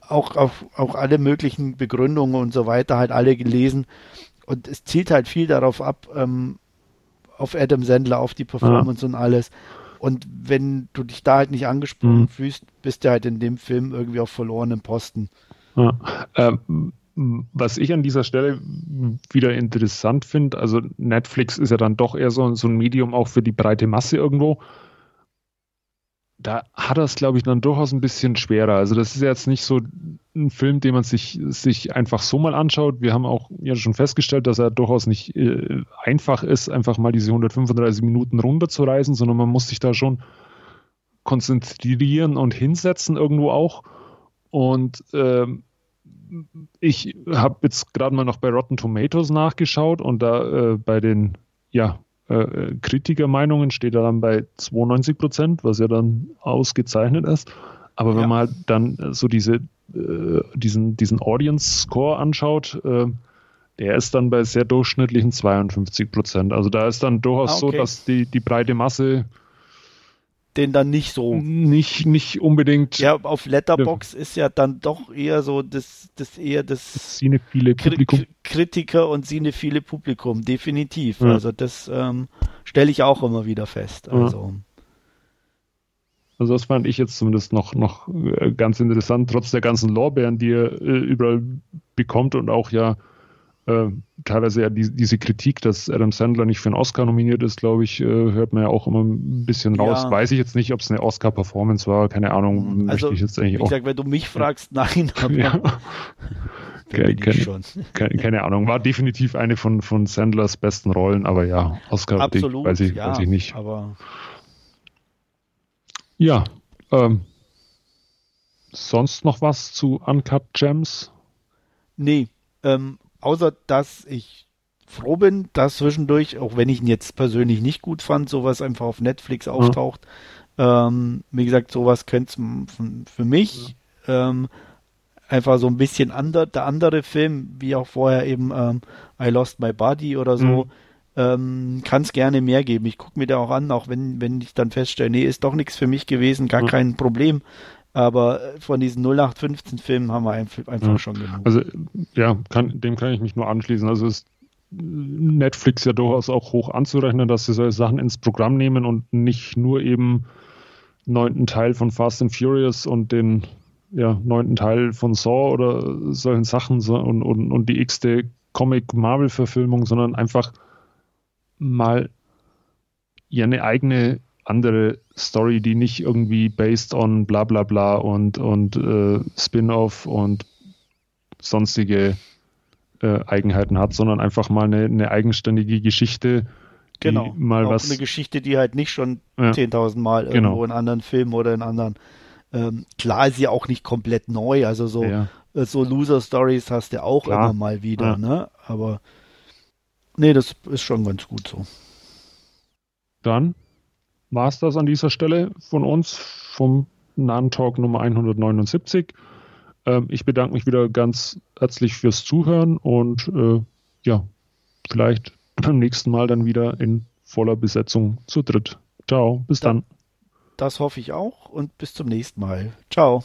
auch auf auch alle möglichen Begründungen und so weiter halt alle gelesen und es zielt halt viel darauf ab, ähm, auf Adam Sandler, auf die Performance ja. und alles. Und wenn du dich da halt nicht angesprochen mhm. fühlst, bist du halt in dem Film irgendwie auf verlorenen Posten. Ja. Ähm, was ich an dieser Stelle wieder interessant finde, also Netflix ist ja dann doch eher so, so ein Medium auch für die breite Masse irgendwo da hat er es, glaube ich, dann durchaus ein bisschen schwerer. Also das ist jetzt nicht so ein Film, den man sich, sich einfach so mal anschaut. Wir haben auch ja schon festgestellt, dass er durchaus nicht äh, einfach ist, einfach mal diese 135 Minuten runterzureisen, sondern man muss sich da schon konzentrieren und hinsetzen irgendwo auch. Und äh, ich habe jetzt gerade mal noch bei Rotten Tomatoes nachgeschaut und da äh, bei den ja, äh, Kritikermeinungen steht er dann bei 92 Prozent, was ja dann ausgezeichnet ist. Aber wenn ja. man halt dann so diese, äh, diesen, diesen Audience Score anschaut, äh, der ist dann bei sehr durchschnittlichen 52 Prozent. Also da ist dann durchaus ah, okay. so, dass die, die breite Masse den dann nicht so. Nicht, nicht unbedingt. Ja, auf Letterbox ist ja dann doch eher so das, das eher das, das cinephile Publikum. Kritiker und cinephile Publikum, definitiv. Ja. Also das ähm, stelle ich auch immer wieder fest. Also. Also das fand ich jetzt zumindest noch, noch äh, ganz interessant, trotz der ganzen Lorbeeren, die er äh, überall bekommt und auch ja äh, teilweise ja die, diese Kritik, dass Adam Sandler nicht für einen Oscar nominiert ist, glaube ich, äh, hört man ja auch immer ein bisschen raus. Ja. Weiß ich jetzt nicht, ob es eine Oscar-Performance war, keine Ahnung. Also, ich jetzt eigentlich auch. Gesagt, wenn du mich fragst, nein, aber ja. [laughs] [laughs] keine, keine, keine, keine, Ahnung. War definitiv eine von, von Sandlers besten Rollen, aber ja, Oscar Absolut, weiß ich, ja, weiß ich nicht. Aber ja, ähm, sonst noch was zu Uncut Gems? Nee, ähm, außer dass ich froh bin, dass zwischendurch, auch wenn ich ihn jetzt persönlich nicht gut fand, sowas einfach auf Netflix auftaucht. Ja. Ähm, wie gesagt, sowas könnte es für mich ja. ähm, einfach so ein bisschen ander, der andere Film, wie auch vorher eben ähm, I Lost My Body oder so, mhm. ähm, kann es gerne mehr geben. Ich gucke mir da auch an, auch wenn, wenn ich dann feststelle, nee, ist doch nichts für mich gewesen, gar mhm. kein Problem. Aber äh, von diesen 0815 Filmen haben wir einfach ja. schon genug. Also ja, kann, dem kann ich mich nur anschließen. Also ist Netflix ja durchaus auch hoch anzurechnen, dass sie solche Sachen ins Programm nehmen und nicht nur eben neunten Teil von Fast and Furious und den ja, neunten Teil von Saw oder solchen Sachen und, und, und die x-te Comic-Marvel-Verfilmung, sondern einfach mal ja eine eigene andere Story, die nicht irgendwie based on bla bla bla und, und äh, Spin-off und sonstige äh, Eigenheiten hat, sondern einfach mal eine, eine eigenständige Geschichte. Genau, mal was, eine Geschichte, die halt nicht schon ja, 10.000 Mal irgendwo genau. in anderen Filmen oder in anderen. Ähm, klar ist sie auch nicht komplett neu, also so, ja. äh, so Loser-Stories hast du auch klar. immer mal wieder, ja. ne? Aber nee, das ist schon ganz gut so. Dann war es das an dieser Stelle von uns vom Nahen-Talk Nummer 179. Ähm, ich bedanke mich wieder ganz herzlich fürs Zuhören und äh, ja, vielleicht [clears throat] beim nächsten Mal dann wieder in voller Besetzung zu dritt. Ciao, bis dann. Das hoffe ich auch und bis zum nächsten Mal. Ciao.